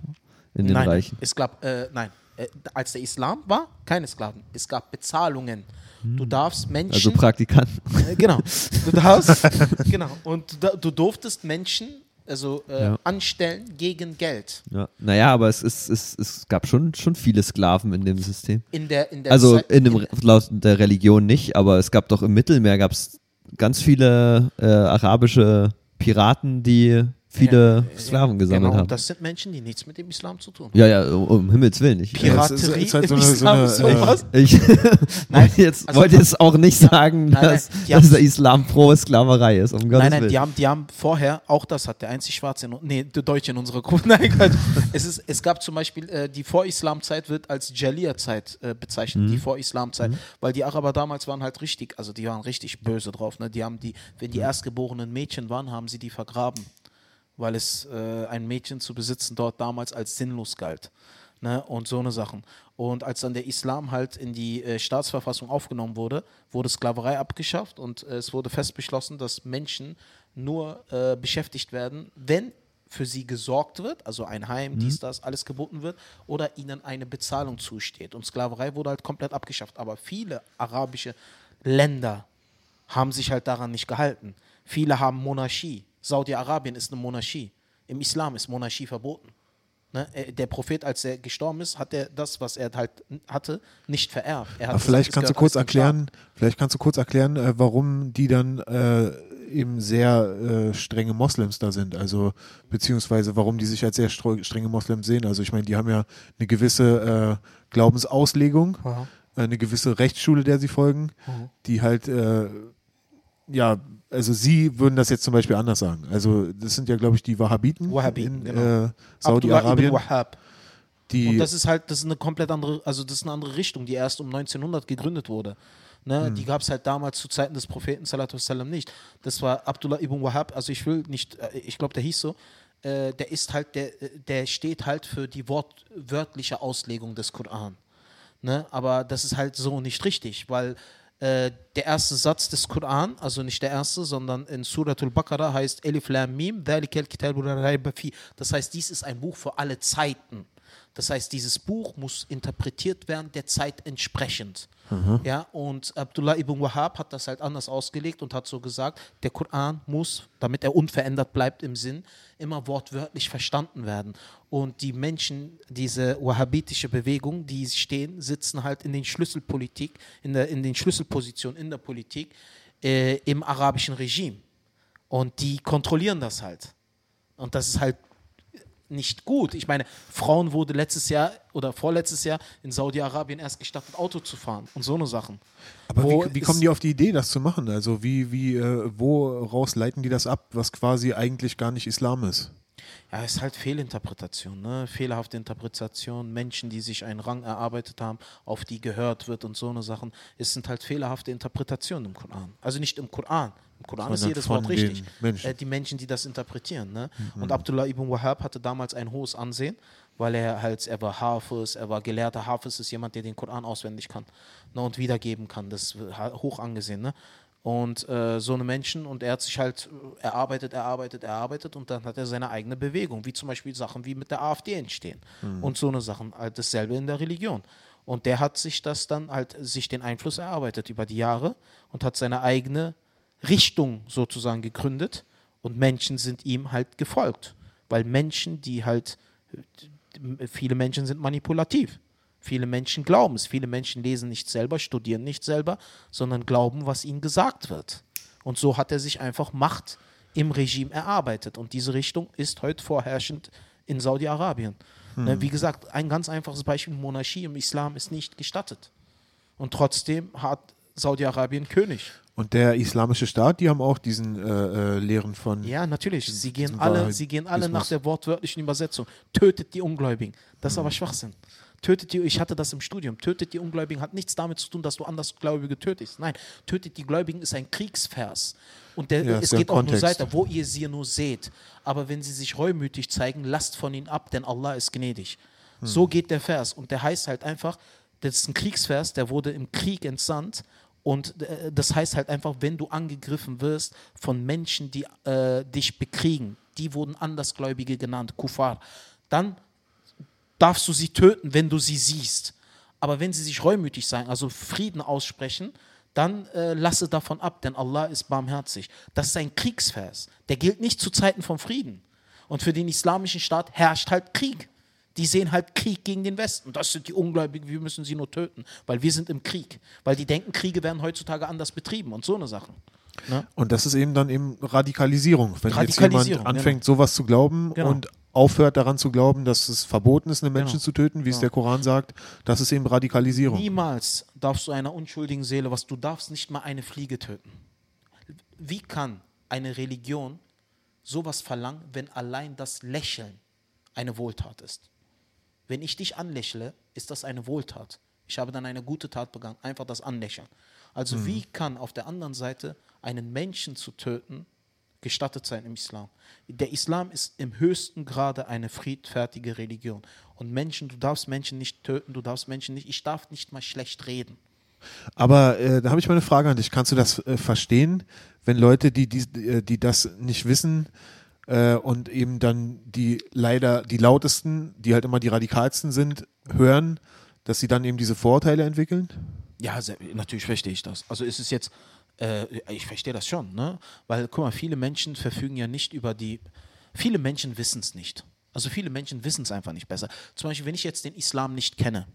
in den nein, Reichen. Es gab, äh, nein, äh, als der Islam war, keine Sklaven. Es gab Bezahlungen. Du darfst Menschen. Also Praktikanten. äh, genau. Du darfst. [laughs] genau. Und du, du durftest Menschen also, äh, Ja. anstellen gegen Geld. Ja. Naja, aber es, ist, es, es gab schon, schon viele Sklaven in dem System. In der, in der Also in dem, laut der Religion nicht, aber es gab doch im Mittelmeer gab es ganz viele äh, arabische Piraten, die viele Ja, Sklaven gesammelt genau, haben. Und das sind Menschen, die nichts mit dem Islam zu tun haben. Ja, ja, um, Himmels Willen. Ich, Piraterie Ja, halt so im eine- so Islam eine, ist sowas. ich [laughs] wollte [laughs] jetzt, also- wollte jetzt auch nicht sagen, nein, dass, die dass haben- der Islam pro Sklaverei ist. Um Gottes Nein, nein, Willen. die haben, die haben vorher, auch das hat der einzig Schwarze, in, nee, der Deutsche in unserer Gruppe, [laughs] nein, Gott. es, ist, es gab zum Beispiel, äh, die Vor-Islam-Zeit wird als Jalia-Zeit äh, bezeichnet, die Vor-Islam-Zeit, weil die Araber damals waren halt richtig, also die waren richtig böse drauf, ne? die haben die, wenn die erstgeborenen Mädchen waren, haben sie die vergraben, weil es äh, ein Mädchen zu besitzen dort damals als sinnlos galt. Ne, und so eine Sachen. Und als dann der Islam halt in die äh, Staatsverfassung aufgenommen wurde, wurde Sklaverei abgeschafft und äh, es wurde fest beschlossen, dass Menschen nur äh, beschäftigt werden, wenn für sie gesorgt wird, also ein Heim, dies, das, alles geboten wird, oder ihnen eine Bezahlung zusteht. Und Sklaverei wurde halt komplett abgeschafft. Aber viele arabische Länder haben sich halt daran nicht gehalten. Viele haben Monarchie. Saudi-Arabien ist eine Monarchie. Im Islam ist Monarchie verboten. Ne? äh, Der Prophet, als er gestorben ist, hat er das, was er halt hatte, nicht vererbt. Er Aber vielleicht kannst du kurz erklären, vielleicht kannst du kurz erklären, äh, warum die dann äh, eben sehr äh, strenge Moslems da sind. Also beziehungsweise warum die sich als sehr strenge Moslems sehen. Also ich meine, die haben ja eine gewisse äh, Glaubensauslegung, äh, eine gewisse Rechtsschule, der sie folgen, Mhm. die halt äh, ja, also sie würden das jetzt zum Beispiel anders sagen. Also das sind ja, glaube ich, die Wahhabiten Wahhabiten, in genau. äh, Saudi-Arabien, Und das ist halt, das ist eine komplett andere, also das ist eine andere Richtung, die erst um 1900 gegründet wurde. Ne, Die gab es halt damals zu Zeiten des Propheten Salatu wassalam, nicht. Das war Abdullah ibn Wahhab, also ich will nicht, äh, ich glaube, der hieß so, äh, der ist halt, der, der steht halt für die wortwörtliche Auslegung des Koran. Ne? Aber das ist halt so nicht richtig, weil äh, der erste Satz des Koran, also nicht der erste, sondern in Suratul Baqarah heißt Elif Lam Mim. Das heißt, dies ist ein Buch für alle Zeiten. Das heißt, dieses Buch muss interpretiert werden der Zeit entsprechend. Ja, und Abdullah ibn Wahhab hat das halt anders ausgelegt und hat so gesagt, der Koran muss, damit er unverändert bleibt im Sinn, immer wortwörtlich verstanden werden. Und die Menschen, diese wahhabitische Bewegung, die stehen, sitzen halt in den Schlüsselpolitik, in, der, in den Schlüsselpositionen in der Politik äh, im arabischen Regime. Und die kontrollieren das halt. Und das ist halt nicht gut. Ich meine, Frauen wurde letztes Jahr oder vorletztes Jahr in Saudi-Arabien erst gestattet, Auto zu fahren und so eine Sachen. Aber wie, wie kommen die auf die Idee, das zu machen? Also wie, wie, äh, woraus leiten die das ab, was quasi eigentlich gar nicht Islam ist? Ja, es ist halt Fehlinterpretation, ne? fehlerhafte Interpretation, Menschen, die sich einen Rang erarbeitet haben, auf die gehört wird und so eine Sachen. Es sind halt fehlerhafte Interpretationen im Koran. Also nicht im Koran. Im Koran ist jedes Wort richtig. Menschen. Äh, die Menschen, die das interpretieren. Ne? Mhm. Und Abdullah ibn Wahhab hatte damals ein hohes Ansehen, weil er halt, er war Hafiz, er war gelehrter Hafiz, ist jemand, der den Koran auswendig kann ne? und wiedergeben kann. Das ist hoch angesehen. Ne? Und äh, so eine Menschen, und er hat sich halt äh, erarbeitet, erarbeitet, erarbeitet und dann hat er seine eigene Bewegung, wie zum Beispiel Sachen wie mit der AfD entstehen und so eine Sachen, halt dasselbe in der Religion. Und der hat sich das dann halt, sich den Einfluss erarbeitet über die Jahre und hat seine eigene Richtung sozusagen gegründet und Menschen sind ihm halt gefolgt. Weil Menschen, die halt, viele Menschen sind manipulativ. Viele Menschen glauben es. Viele Menschen lesen nicht selber, studieren nicht selber, sondern glauben, was ihnen gesagt wird. Und so hat er sich einfach Macht im Regime erarbeitet. Und diese Richtung ist heute vorherrschend in Saudi-Arabien. Ne, Wie gesagt, ein ganz einfaches Beispiel: Monarchie im Islam ist nicht gestattet. Und trotzdem hat Saudi-Arabien König. Und der islamische Staat, die haben auch diesen äh, äh, Lehren von. Ja, natürlich. Sie gehen alle, sie gehen alle nach der wortwörtlichen Übersetzung. Tötet die Ungläubigen. Das ist aber Schwachsinn. Tötet die, ich hatte das im Studium. Tötet die Ungläubigen hat nichts damit zu tun, dass du Andersgläubige tötest. Nein, tötet die Gläubigen ist ein Kriegsvers. Und der, Ja, es geht auch nur Kontext. weiter, wo ihr sie nur seht. Aber wenn sie sich reumütig zeigen, lasst von ihnen ab, denn Allah ist gnädig. Hm. So geht der Vers. Und der heißt halt einfach, das ist ein Kriegsvers, der wurde im Krieg entsandt. Und äh, das heißt halt einfach, wenn du angegriffen wirst von Menschen, die äh, dich bekriegen, die wurden Andersgläubige genannt, Kufar, dann darfst du sie töten, wenn du sie siehst. Aber wenn sie sich reumütig sein, also Frieden aussprechen, dann äh, lasse davon ab, denn Allah ist barmherzig. Das ist ein Kriegsvers. Der gilt nicht zu Zeiten vom Frieden. Und für den islamischen Staat herrscht halt Krieg. Die sehen halt Krieg gegen den Westen. Das sind die Ungläubigen, wir müssen sie nur töten, weil wir sind im Krieg. Weil die denken, Kriege werden heutzutage anders betrieben und so eine Sache. Ne? Und das ist eben dann eben Radikalisierung. Wenn jetzt Radikalisierung, jemand anfängt, sowas zu glauben Genau. und aufhört daran zu glauben, dass es verboten ist, einen Menschen Genau. zu töten, wie es Genau. der Koran sagt, das ist eben Radikalisierung. Niemals darfst du einer unschuldigen Seele, was du darfst nicht mal eine Fliege töten. Wie kann eine Religion sowas verlangen, wenn allein das Lächeln eine Wohltat ist? Wenn ich dich anlächle, ist das eine Wohltat. Ich habe dann eine gute Tat begangen, einfach das Anlächeln. Also wie kann auf der anderen Seite einen Menschen zu töten gestattet sein im Islam? Der Islam ist im höchsten Grade eine friedfertige Religion. Und Menschen, du darfst Menschen nicht töten, du darfst Menschen nicht, ich darf nicht mal schlecht reden. Aber äh, da habe ich mal eine Frage an dich. Kannst du das äh, verstehen, wenn Leute, die, die, äh, die das nicht wissen äh, und eben dann die leider die lautesten, die halt immer die radikalsten sind, hören, dass sie dann eben diese Vorurteile entwickeln? Ja, sehr, natürlich verstehe ich das. Also ist es jetzt, äh, ich verstehe das schon, ne? Weil, guck mal, viele Menschen verfügen ja nicht über die, viele Menschen wissen es nicht. Also viele Menschen wissen es einfach nicht besser. Zum Beispiel, wenn ich jetzt den Islam nicht kenne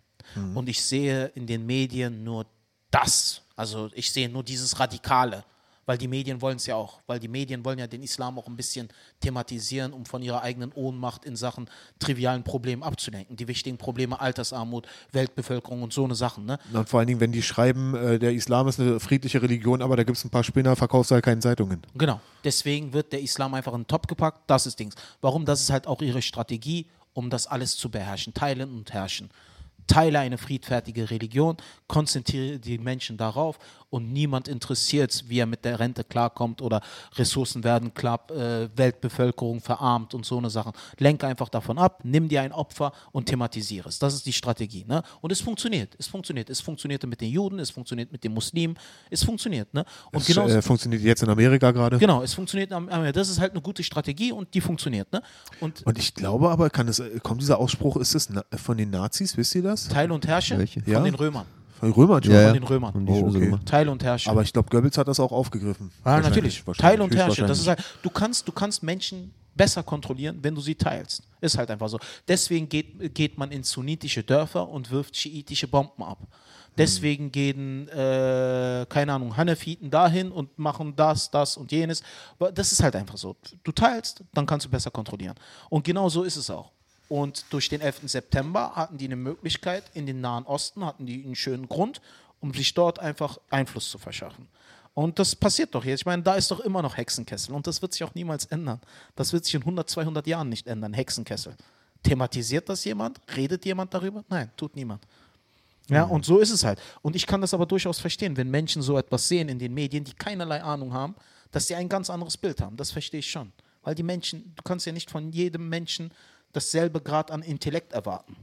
und ich sehe in den Medien nur das, also ich sehe nur dieses Radikale, weil die Medien wollen es ja auch, weil die Medien wollen ja den Islam auch ein bisschen thematisieren, um von ihrer eigenen Ohnmacht in Sachen trivialen Problemen abzulenken. Die wichtigen Probleme Altersarmut, Weltbevölkerung und so eine Sachen, ne? Und vor allen Dingen, wenn die schreiben, äh, der Islam ist eine friedliche Religion, aber da gibt es ein paar Spinner, verkaufst du halt keine Zeitungen. Genau. Deswegen wird der Islam einfach in den Top gepackt. Das ist Dings. Warum? Das ist halt auch ihre Strategie, um das alles zu beherrschen. Teilen und herrschen. Teile eine friedfertige Religion, konzentriere die Menschen darauf und niemand interessiert, wie er mit der Rente klarkommt oder Ressourcen werden knapp, äh, Weltbevölkerung verarmt und so eine Sachen. Lenke einfach davon ab, nimm dir ein Opfer und thematisiere es. Das ist die Strategie. Ne? Und es funktioniert. Es funktioniert. Es funktionierte mit den Juden, es funktioniert mit den Muslimen, es funktioniert. Ne? Und Das genauso- äh, funktioniert jetzt in Amerika gerade. Genau, es funktioniert. am- am- Das ist halt eine gute Strategie und die funktioniert. Ne? Und Und ich glaube aber, kann es, äh, kommt dieser Ausspruch, ist es von den Nazis, wisst ihr das? Teile und Herrsche Welche? von Ja? den Römern. Von Römern schon. Ja, Von ja. den Römern. Haben die Oh, schon so okay. gemacht. Teile und Herrsche. Aber ich glaube, Goebbels hat das auch aufgegriffen. ja, Wahrscheinlich, natürlich. wahrscheinlich, Teile und Herrsche. Das ist halt, du kannst, du kannst Menschen besser kontrollieren, wenn du sie teilst. Ist halt einfach so. Deswegen geht, geht man in sunnitische Dörfer und wirft schiitische Bomben ab. Deswegen gehen, äh, keine Ahnung, Hanefiten dahin und machen das, das und jenes. Aber Das ist halt einfach so. Du teilst, dann kannst du besser kontrollieren. Und genau so ist es auch. Und durch den 11. September hatten die eine Möglichkeit, in den Nahen Osten hatten die einen schönen Grund, um sich dort einfach Einfluss zu verschaffen. Und das passiert doch jetzt. Ich meine, da ist doch immer noch Hexenkessel und das wird sich auch niemals ändern. Das wird sich in 100, 200 Jahren nicht ändern, Hexenkessel. Thematisiert das jemand? Redet jemand darüber? Nein, tut niemand. Ja, und so ist es halt. Und ich kann das aber durchaus verstehen, wenn Menschen so etwas sehen in den Medien, die keinerlei Ahnung haben, dass sie ein ganz anderes Bild haben. Das verstehe ich schon. Weil die Menschen, du kannst ja nicht von jedem Menschen dasselbe Grad an Intellekt erwarten.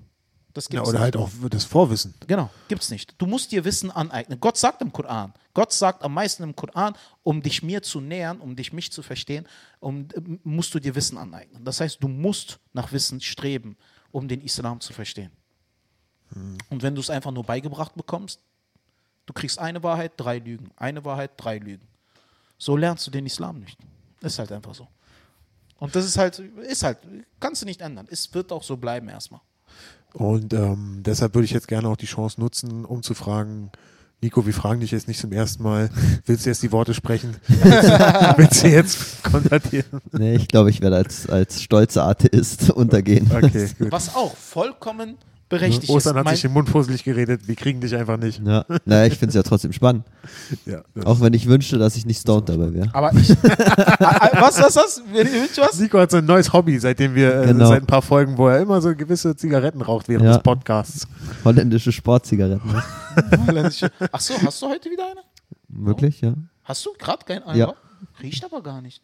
Das Ja, gibt's oder nicht. halt auch das Vorwissen. Genau, gibt's nicht. Du musst dir Wissen aneignen. Gott sagt im Koran, Gott sagt am meisten im Koran, um dich mir zu nähern, um dich mich zu verstehen, um, äh, musst du dir Wissen aneignen. Das heißt, du musst nach Wissen streben, um den Islam zu verstehen. Und wenn du es einfach nur beigebracht bekommst, du kriegst eine Wahrheit, drei Lügen. Eine Wahrheit, drei Lügen. So lernst du den Islam nicht. Ist halt einfach so. Und das ist halt, ist halt, kannst du nicht ändern. Es wird auch so bleiben erstmal. Und ähm, deshalb würde ich jetzt gerne auch die Chance nutzen, um zu fragen, Nico, wir fragen dich jetzt nicht zum ersten Mal, willst du jetzt die Worte sprechen? [laughs] willst du jetzt kontaktieren? Nee, ich glaube, ich werde als, als stolzer Atheist [laughs] untergehen. Okay, gut. Was auch vollkommen berechtigt Ostern ist. hat Mein- sich im Mund fusselig geredet, wir kriegen dich einfach nicht. Ja, naja, ich finde es ja trotzdem spannend. Ja, Auch wenn ich wünschte, dass ich nicht stoned dabei wäre. aber ich. [laughs] Was, was, was? Was? Nico hat so ein neues Hobby, seitdem wir äh, Genau. seit ein paar Folgen, wo er immer so gewisse Zigaretten raucht während Ja. des Podcasts. Holländische Sportzigaretten. Ne? Ach so, hast du heute wieder eine? Wirklich, ja. Hast du gerade keinen Ja. Riecht aber gar nicht.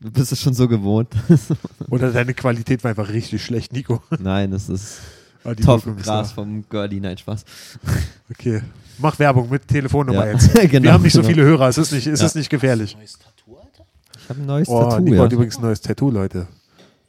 Du bist es schon so gewohnt. Oder deine Qualität war einfach richtig schlecht, Nico. Nein, das ist Ah, die Top Wirkung ist Gras da. vom Girlie. Nein, Spaß. [laughs] Okay. Mach Werbung mit Telefonnummer Ja. jetzt. [laughs] Genau, wir haben nicht so genau. viele Hörer, es ist nicht, es Ja. ist nicht gefährlich. Neues Tattoo, Alter? Ich habe ein neues Oh, Tattoo, Nico ja. hat übrigens ein neues Tattoo, Leute.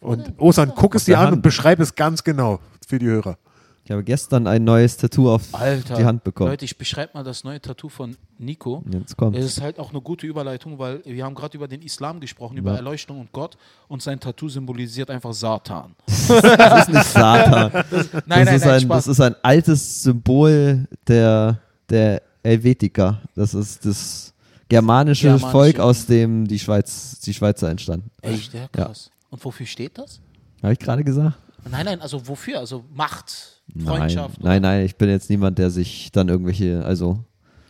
Und Osan, guck es dir an Hand. und beschreib es ganz genau für die Hörer. Ich habe gestern ein neues Tattoo auf Alter. die Hand bekommen. Leute, ich beschreibe mal das neue Tattoo von Nico. Jetzt kommt. Es ist halt auch eine gute Überleitung, weil wir haben gerade über den Islam gesprochen, über Ja. Erleuchtung und Gott und sein Tattoo symbolisiert einfach Satan. [laughs] Das ist nicht Satan. Nein, das, nein, ist nein, ein, Spaß. das ist ein altes Symbol der, der Helvetica. Das ist das germanische Germanische, Volk, ja. aus dem die Schweiz, die Schweizer entstanden. Echt, ja, krass. Und wofür steht das? Habe ich gerade gesagt? Nein, nein, also wofür? Also Macht, Freundschaft. nein, nein, ich bin jetzt niemand, der sich dann irgendwelche, also,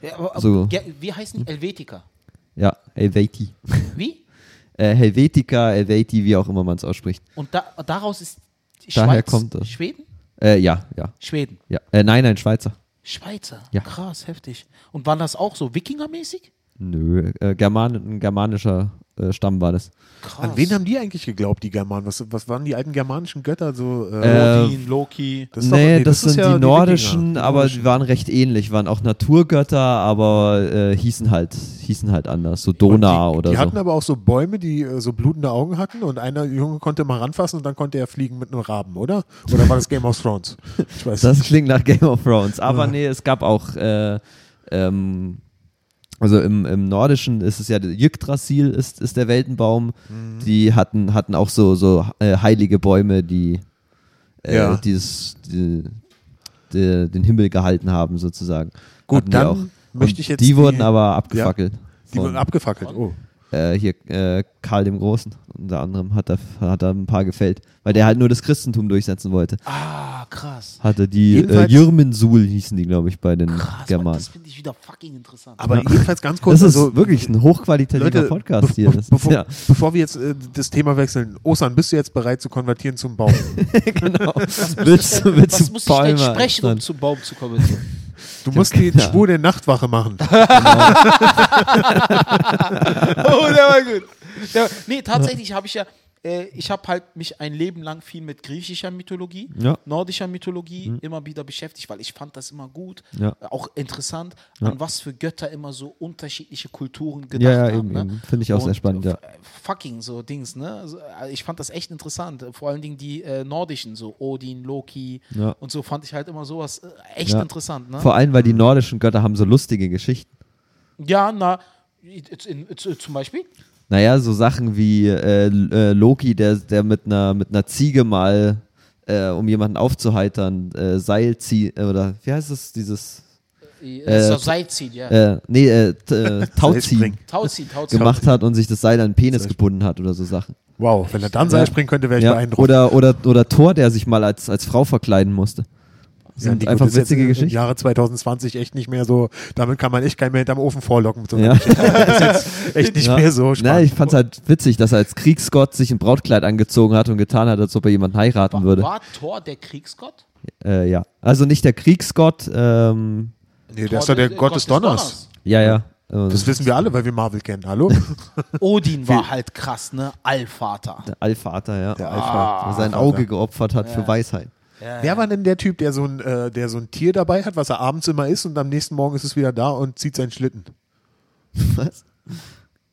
Ja, aber, aber, So. wie heißen die? Helvetica. ja, Helveti. [laughs] Wie? Äh, Helvetica, Helveti, wie auch immer man es ausspricht. Und da, daraus ist Daher Schweiz, kommt das. Schweden? Äh, ja, ja, Schweden. ja. Äh, nein, nein, Schweizer. Schweizer. Ja. Krass, heftig. Und war das auch so Wikingermäßig? Nö, äh, German, ein germanischer Stamm war das. Krass. An wen haben die eigentlich geglaubt, die Germanen? Was, was waren die alten germanischen Götter? So, äh, Äh, Odin, Loki. das ist doch- nee, nee, das, das ist sind ja die die nordischen, die aber die waren recht ähnlich, waren auch Naturgötter, aber äh, hießen halt, hießen halt anders, so Donau die, oder die so. hatten aber auch so Bäume, die äh, so blutende Augen hatten und einer Junge konnte mal ranfassen und dann konnte er fliegen mit einem Raben, oder? Oder war das Game of Thrones? Ich weiß [laughs] Das nicht. klingt nach Game of Thrones. Aber Ja. nee, es gab auch, äh, ähm, also im, im Nordischen ist es ja, Yggdrasil ist, ist der Weltenbaum. Mhm. Die hatten, hatten auch so, so äh, heilige Bäume, die äh, Ja. dieses, die, die, den Himmel gehalten haben, sozusagen. Gut, Hatten die dann möchte ich jetzt Die die- wurden aber abgefackelt. Die wurden abgefackelt. Oh. Äh, hier äh, Karl dem Großen unter anderem hat er, hat er ein paar gefällt, weil der halt nur das Christentum durchsetzen wollte. Ah, krass. Hatte die äh, Jedenfalls- Jürmensul hießen die, glaube ich, bei den Krass, Mann, Germanen. das finde ich wieder fucking interessant. Aber jedenfalls ganz kurz. Das ist also, wirklich ein hochqualitativer Leute, Podcast be- hier. be- Das, bevor, ja, bevor wir jetzt äh, das Thema wechseln, Osan, bist du jetzt bereit zu konvertieren zum Baum? [laughs] genau. was muss willst ich du- denn, willst was du muss ich denn Bäume sprechen, um dann? zum Baum zu kommen? Du musst die Spur der Nachtwache machen. [laughs] [laughs] oh, der war gut. Der, nee, tatsächlich habe ich ja, äh, ich habe halt mich ein Leben lang viel mit griechischer Mythologie, Ja. Mhm. nordischer Mythologie immer wieder beschäftigt, weil ich fand das immer gut, Ja. äh, auch interessant, an was für Götter immer so unterschiedliche Kulturen gedacht Ja, ja, haben. eben, ne? Finde ich auch sehr Und, spannend, ja. äh, Fucking so Dings, ne? Also, äh, ich fand das echt interessant. Vor allen Dingen die äh, nordischen, so Odin, Loki und so fand ich halt immer sowas äh, echt interessant, ne? Vor allem, weil die nordischen Götter haben so lustige Geschichten. Ja, na, zum Beispiel? Naja, so Sachen wie äh, äh, Loki, der, der mit einer mit einer Ziege mal, äh, um jemanden aufzuheitern, äh, Seil zieht, äh, oder wie heißt es, dieses, Äh, Äh, so Seilziehen, ja. äh, nee, äh, äh, [laughs] Tauziehen. Tauziehen, Tauziehen. gemacht hat und sich das Seil an den Penis gebunden hat oder so Sachen. Wow, wenn er dann Seil springen könnte, wäre ich Ja, beeindruckt. oder, oder, oder Thor, der sich mal als, als Frau verkleiden musste. Das Ja, sind die einfach witzige im Geschichten. Jahre 2020 echt nicht mehr so, damit kann man echt keinen mehr hinterm Ofen vorlocken. So Ja. Geschichte. [laughs] Das ist jetzt echt nicht Ja. mehr so Na, spannend. ich fand's halt witzig, dass er als Kriegsgott sich ein Brautkleid angezogen hat und getan hat, als ob er jemanden heiraten War, würde. war Thor der Kriegsgott? Äh, ja. Also nicht der Kriegsgott, ähm, nee, der ist doch der Gott des Donners. ja, ja. Äh, Das wissen wir alle, weil wir Marvel kennen. Hallo? [laughs] Odin war halt krass, ne? Allvater. der Allvater, ja. Der Alpha. der sein Vater. Auge geopfert hat für Weisheit. Ja, Wer war denn der Typ, der so, ein, äh, der so ein Tier dabei hat, was er abends immer isst und am nächsten Morgen ist es wieder da und zieht seinen Schlitten? Was?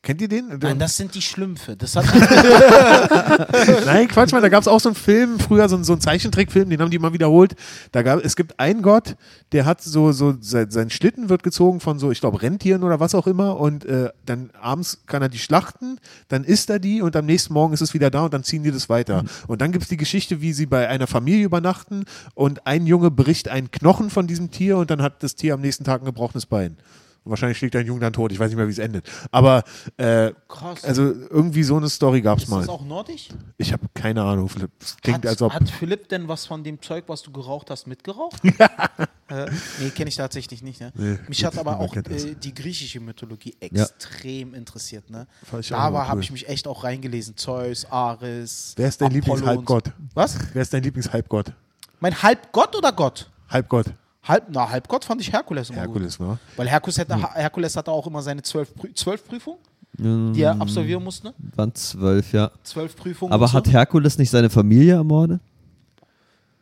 Kennt ihr den? Nein, das sind die Schlümpfe. Das hat [laughs] [laughs] Nein, Quatsch mal, da gab es auch so einen Film, früher so, einen- so einen Zeichentrickfilm, den haben die mal wiederholt. Da gab, es gibt einen Gott, der hat so, so sein, sein Schlitten wird gezogen von so, ich glaube, Rentieren oder was auch immer und äh, dann abends kann er die schlachten, dann isst er die und am nächsten Morgen ist es wieder da und dann ziehen die das weiter. Und dann gibt es die Geschichte, wie sie bei einer Familie übernachten und ein Junge bricht einen Knochen von diesem Tier und dann hat das Tier am nächsten Tag ein gebrochenes Bein. Und wahrscheinlich schlägt ein Junge dann tot, ich weiß nicht mehr, wie es endet. Aber äh, krass. also irgendwie so eine Story gab es ist mal. das auch nordisch? Ich habe keine Ahnung, Philipp. Es klingt, Hat, als ob. hat Philipp denn was von dem Zeug, was du geraucht hast, mitgeraucht? [laughs] äh, nee, kenne ich tatsächlich nicht. Ne? Nee, mich hat aber man auch kennt das. äh, die griechische Mythologie extrem interessiert. Ne? Fand ich auch immer Da habe cool. ich mich echt auch reingelesen. Zeus, Ares. Wer ist dein Apollo und Lieblingshalbgott? So. Was? Wer ist dein Lieblingshalbgott? Mein Halbgott oder Gott? Halbgott. Halb, na, Halbgott fand ich Herkules immer Herkules, gut. ne? Weil Herkules, hätte, Herkules hatte auch immer seine zwölf, zwölf Prüfungen, die er absolvieren musste. Waren zwölf, ja. Zwölf Prüfungen. Aber hat so. Herkules nicht seine Familie ermordet?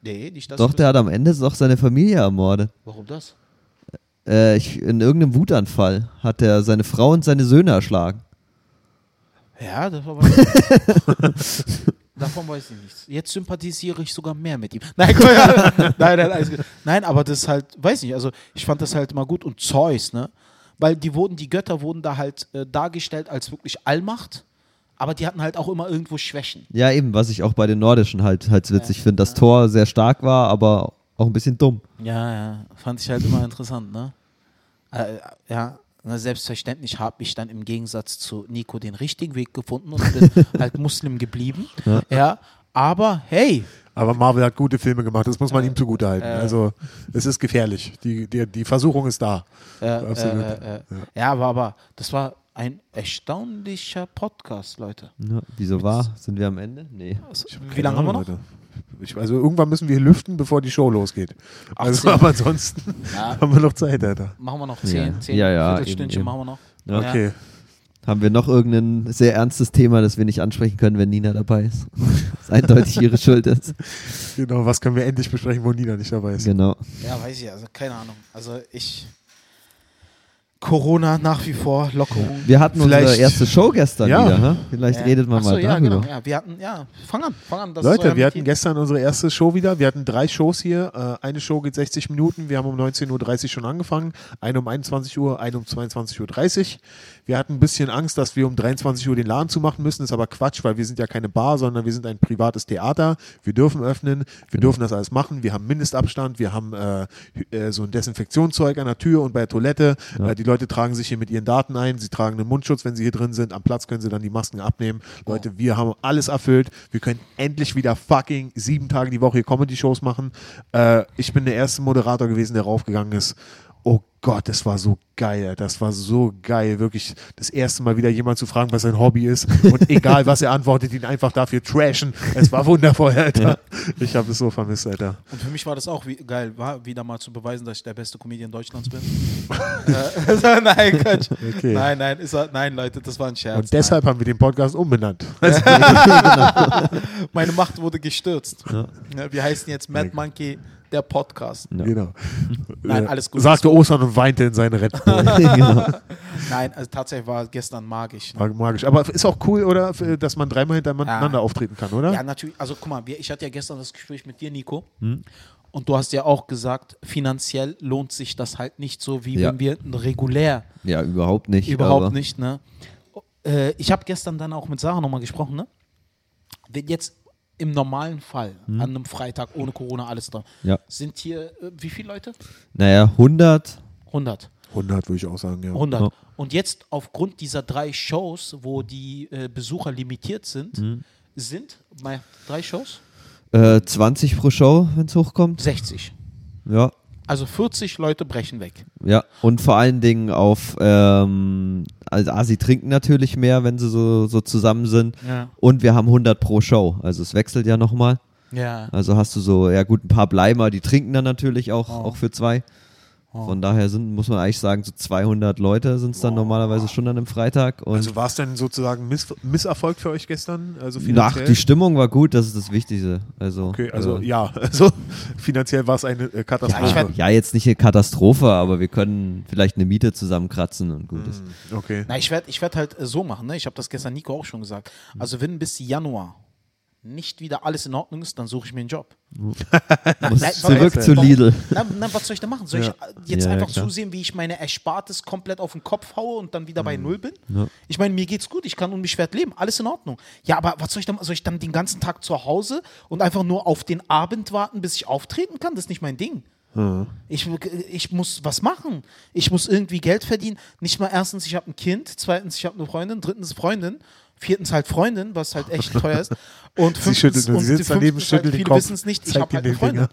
Nee, nicht das. Doch, der hat am Ende doch seine Familie ermordet. Warum das? Äh, ich, in irgendeinem Wutanfall hat er seine Frau und seine Söhne erschlagen. Ja, das war [laughs] Davon weiß ich nichts. Jetzt sympathisiere ich sogar mehr mit ihm. [laughs] Nein, komm, ja. nein, nein, nein, aber das ist halt, weiß nicht, also ich fand das halt immer gut. Und Zeus, ne? Weil die wurden, die Götter wurden da halt äh, dargestellt als wirklich Allmacht, aber die hatten halt auch immer irgendwo Schwächen. Ja, eben, was ich auch bei den Nordischen halt, halt witzig finde, dass Thor sehr stark war, aber auch ein bisschen dumm. Ja, ja, fand ich halt immer interessant, ne? Äh, ja, Na, selbstverständlich habe ich dann im Gegensatz zu Nico den richtigen Weg gefunden und bin [laughs] halt Muslim geblieben. Ja. aber hey, Aber Marvel hat gute Filme gemacht, das muss man ihm zugutehalten. Also es ist gefährlich. Die, die, die Versuchung ist da. äh, Absolut. äh, äh, ja, aber, aber das war ein erstaunlicher Podcast, Leute. Ja, wieso war? Sind wir am Ende? Nee. Wie lange haben wir noch? Leute. Ich, also irgendwann müssen wir lüften, bevor die Show losgeht. Also, 18. [laughs] aber ansonsten [laughs] Ja. haben wir noch Zeit, Alter. Machen wir noch Ja. zehn, zehn Ja, ja, Viertelstündchen eben, machen wir noch. Ja. Okay. Haben wir noch irgendein sehr ernstes Thema, das wir nicht ansprechen können, wenn Nina dabei ist? [laughs] das eindeutig ihre Schuld ist. Genau, was können wir endlich besprechen, wo Nina nicht dabei ist? Genau. Ja, weiß ich, also keine Ahnung. Also ich. Corona nach wie vor, Lockerung. Wir hatten unsere Vielleicht- erste Show gestern Ja. wieder. Hä? Vielleicht Ja. redet man Ach so, mal ja, darüber. genau. Ja, wir hatten, ja, fang an, fang an. Das ist Leute, wir hatten gestern unsere erste Show wieder. Wir hatten drei Shows hier. Äh, eine Show geht 60 Minuten. Wir haben um 19.30 Uhr schon angefangen. Eine um 21 Uhr, eine um 22.30 Uhr. Wir hatten ein bisschen Angst, dass wir um 23 Uhr den Laden zumachen müssen. Das ist aber Quatsch, weil wir sind ja keine Bar, sondern wir sind ein privates Theater. Wir dürfen öffnen. Wir Genau. dürfen das alles machen. Wir haben Mindestabstand. Wir haben äh, äh, so ein Desinfektionszeug an der Tür und bei der Toilette. Äh, die Leute tragen sich hier mit ihren Daten ein. Sie tragen einen Mundschutz, wenn sie hier drin sind. Am Platz können sie dann die Masken abnehmen. Leute, wir haben alles erfüllt. Wir können endlich wieder fucking sieben Tage die Woche hier Comedy-Shows machen. Äh, ich bin der erste Moderator gewesen, der raufgegangen ist. Oh Gott, das war so geil. Das war so geil. Wirklich das erste Mal wieder jemand zu fragen, was sein Hobby ist. Und [laughs] egal, was er antwortet, ihn einfach dafür trashen. Es war wundervoll, Alter. Ich habe es so vermisst, Alter. Und für mich war das auch wie, geil, war wieder mal zu beweisen, dass ich der beste Comedian Deutschlands bin. [laughs] äh, [laughs] nein, Quatsch. Okay. Nein, nein, ist er, nein, Leute, das war ein Scherz. Und deshalb haben wir den Podcast umbenannt. nein. Meine Macht wurde gestürzt. Ja, wir heißen jetzt Mad Monkey, der Podcast. Ja. Genau. [laughs] Nein, Äh, alles gut. Sagte Ostern und weinte in seine Red Bull. [laughs] genau. Nein, also tatsächlich war gestern magisch. Ne? War magisch. Aber ist auch cool, oder? Dass man dreimal hintereinander Ja. auftreten kann, oder? Ja, natürlich. Also guck mal, wir, ich hatte ja gestern das Gespräch mit dir, Nico. Und du hast ja auch gesagt, finanziell lohnt sich das halt nicht so, wie Ja. wenn wir regulär Ja, überhaupt nicht. Überhaupt aber nicht, ne? Äh, ich habe gestern dann auch mit Sarah nochmal gesprochen, ne? Wenn jetzt im normalen Fall, an einem Freitag ohne Corona alles dran, Ja. sind hier, äh, wie viele Leute? Naja, 100. 100. 100 würde ich auch sagen, ja. 100. Ja. Und jetzt aufgrund dieser drei Shows, wo die äh, Besucher limitiert sind, Mhm. sind mal drei Shows Äh, 20 pro Show, wenn es hochkommt. 60. Ja. Also 40 Leute brechen weg. Ja, und vor allen Dingen auf, ähm, also ah, sie trinken natürlich mehr, wenn sie so, so zusammen sind. Ja. Und wir haben 100 pro Show, also es wechselt ja nochmal. Ja. Also hast du so, ja gut, ein paar Bleimer, die trinken dann natürlich auch, Oh. auch für zwei. Von daher sind, muss man eigentlich sagen, so 200 Leute sind es dann normalerweise schon an einem Freitag. Und Also war es denn sozusagen Miss Misserfolg für euch gestern? Also nach, finanziell? die Stimmung war gut, das ist das Wichtigste. Also, Okay, also äh, ja, [laughs] also finanziell war es eine äh, Katastrophe. Ja, ja, jetzt nicht eine Katastrophe, aber wir können vielleicht eine Miete zusammenkratzen und gut ist. okay. Na, ich werde ich werd halt äh, so machen, ne? Ich habe das gestern Nico auch schon gesagt. Also wenn bis Januar nicht wieder alles in Ordnung ist, dann suche ich mir einen Job. [laughs] Nein, zurück warum? zu Lidl. Na, na, was soll ich da machen? Soll Ja. ich jetzt Ja, ja, einfach klar. zusehen, wie ich meine Erspartes komplett auf den Kopf haue und dann wieder bei Mhm. Null bin? Ja. Ich meine, mir geht's gut, ich kann unbeschwert leben, alles in Ordnung. Ja, aber was soll ich dann, soll ich dann den ganzen Tag zu Hause und einfach nur auf den Abend warten, bis ich auftreten kann? Das ist nicht mein Ding. Ich, ich muss was machen. Ich muss irgendwie Geld verdienen. Nicht mal erstens, ich habe ein Kind, zweitens, ich habe eine Freundin, drittens Freundin, viertens halt Freundin, was halt echt [laughs] teuer ist. Und Sie fünftens, schüttelt nur, und sie sitzt daneben, halt, schüttelt den viele wissen es nicht, ich habe halt eine Freundin.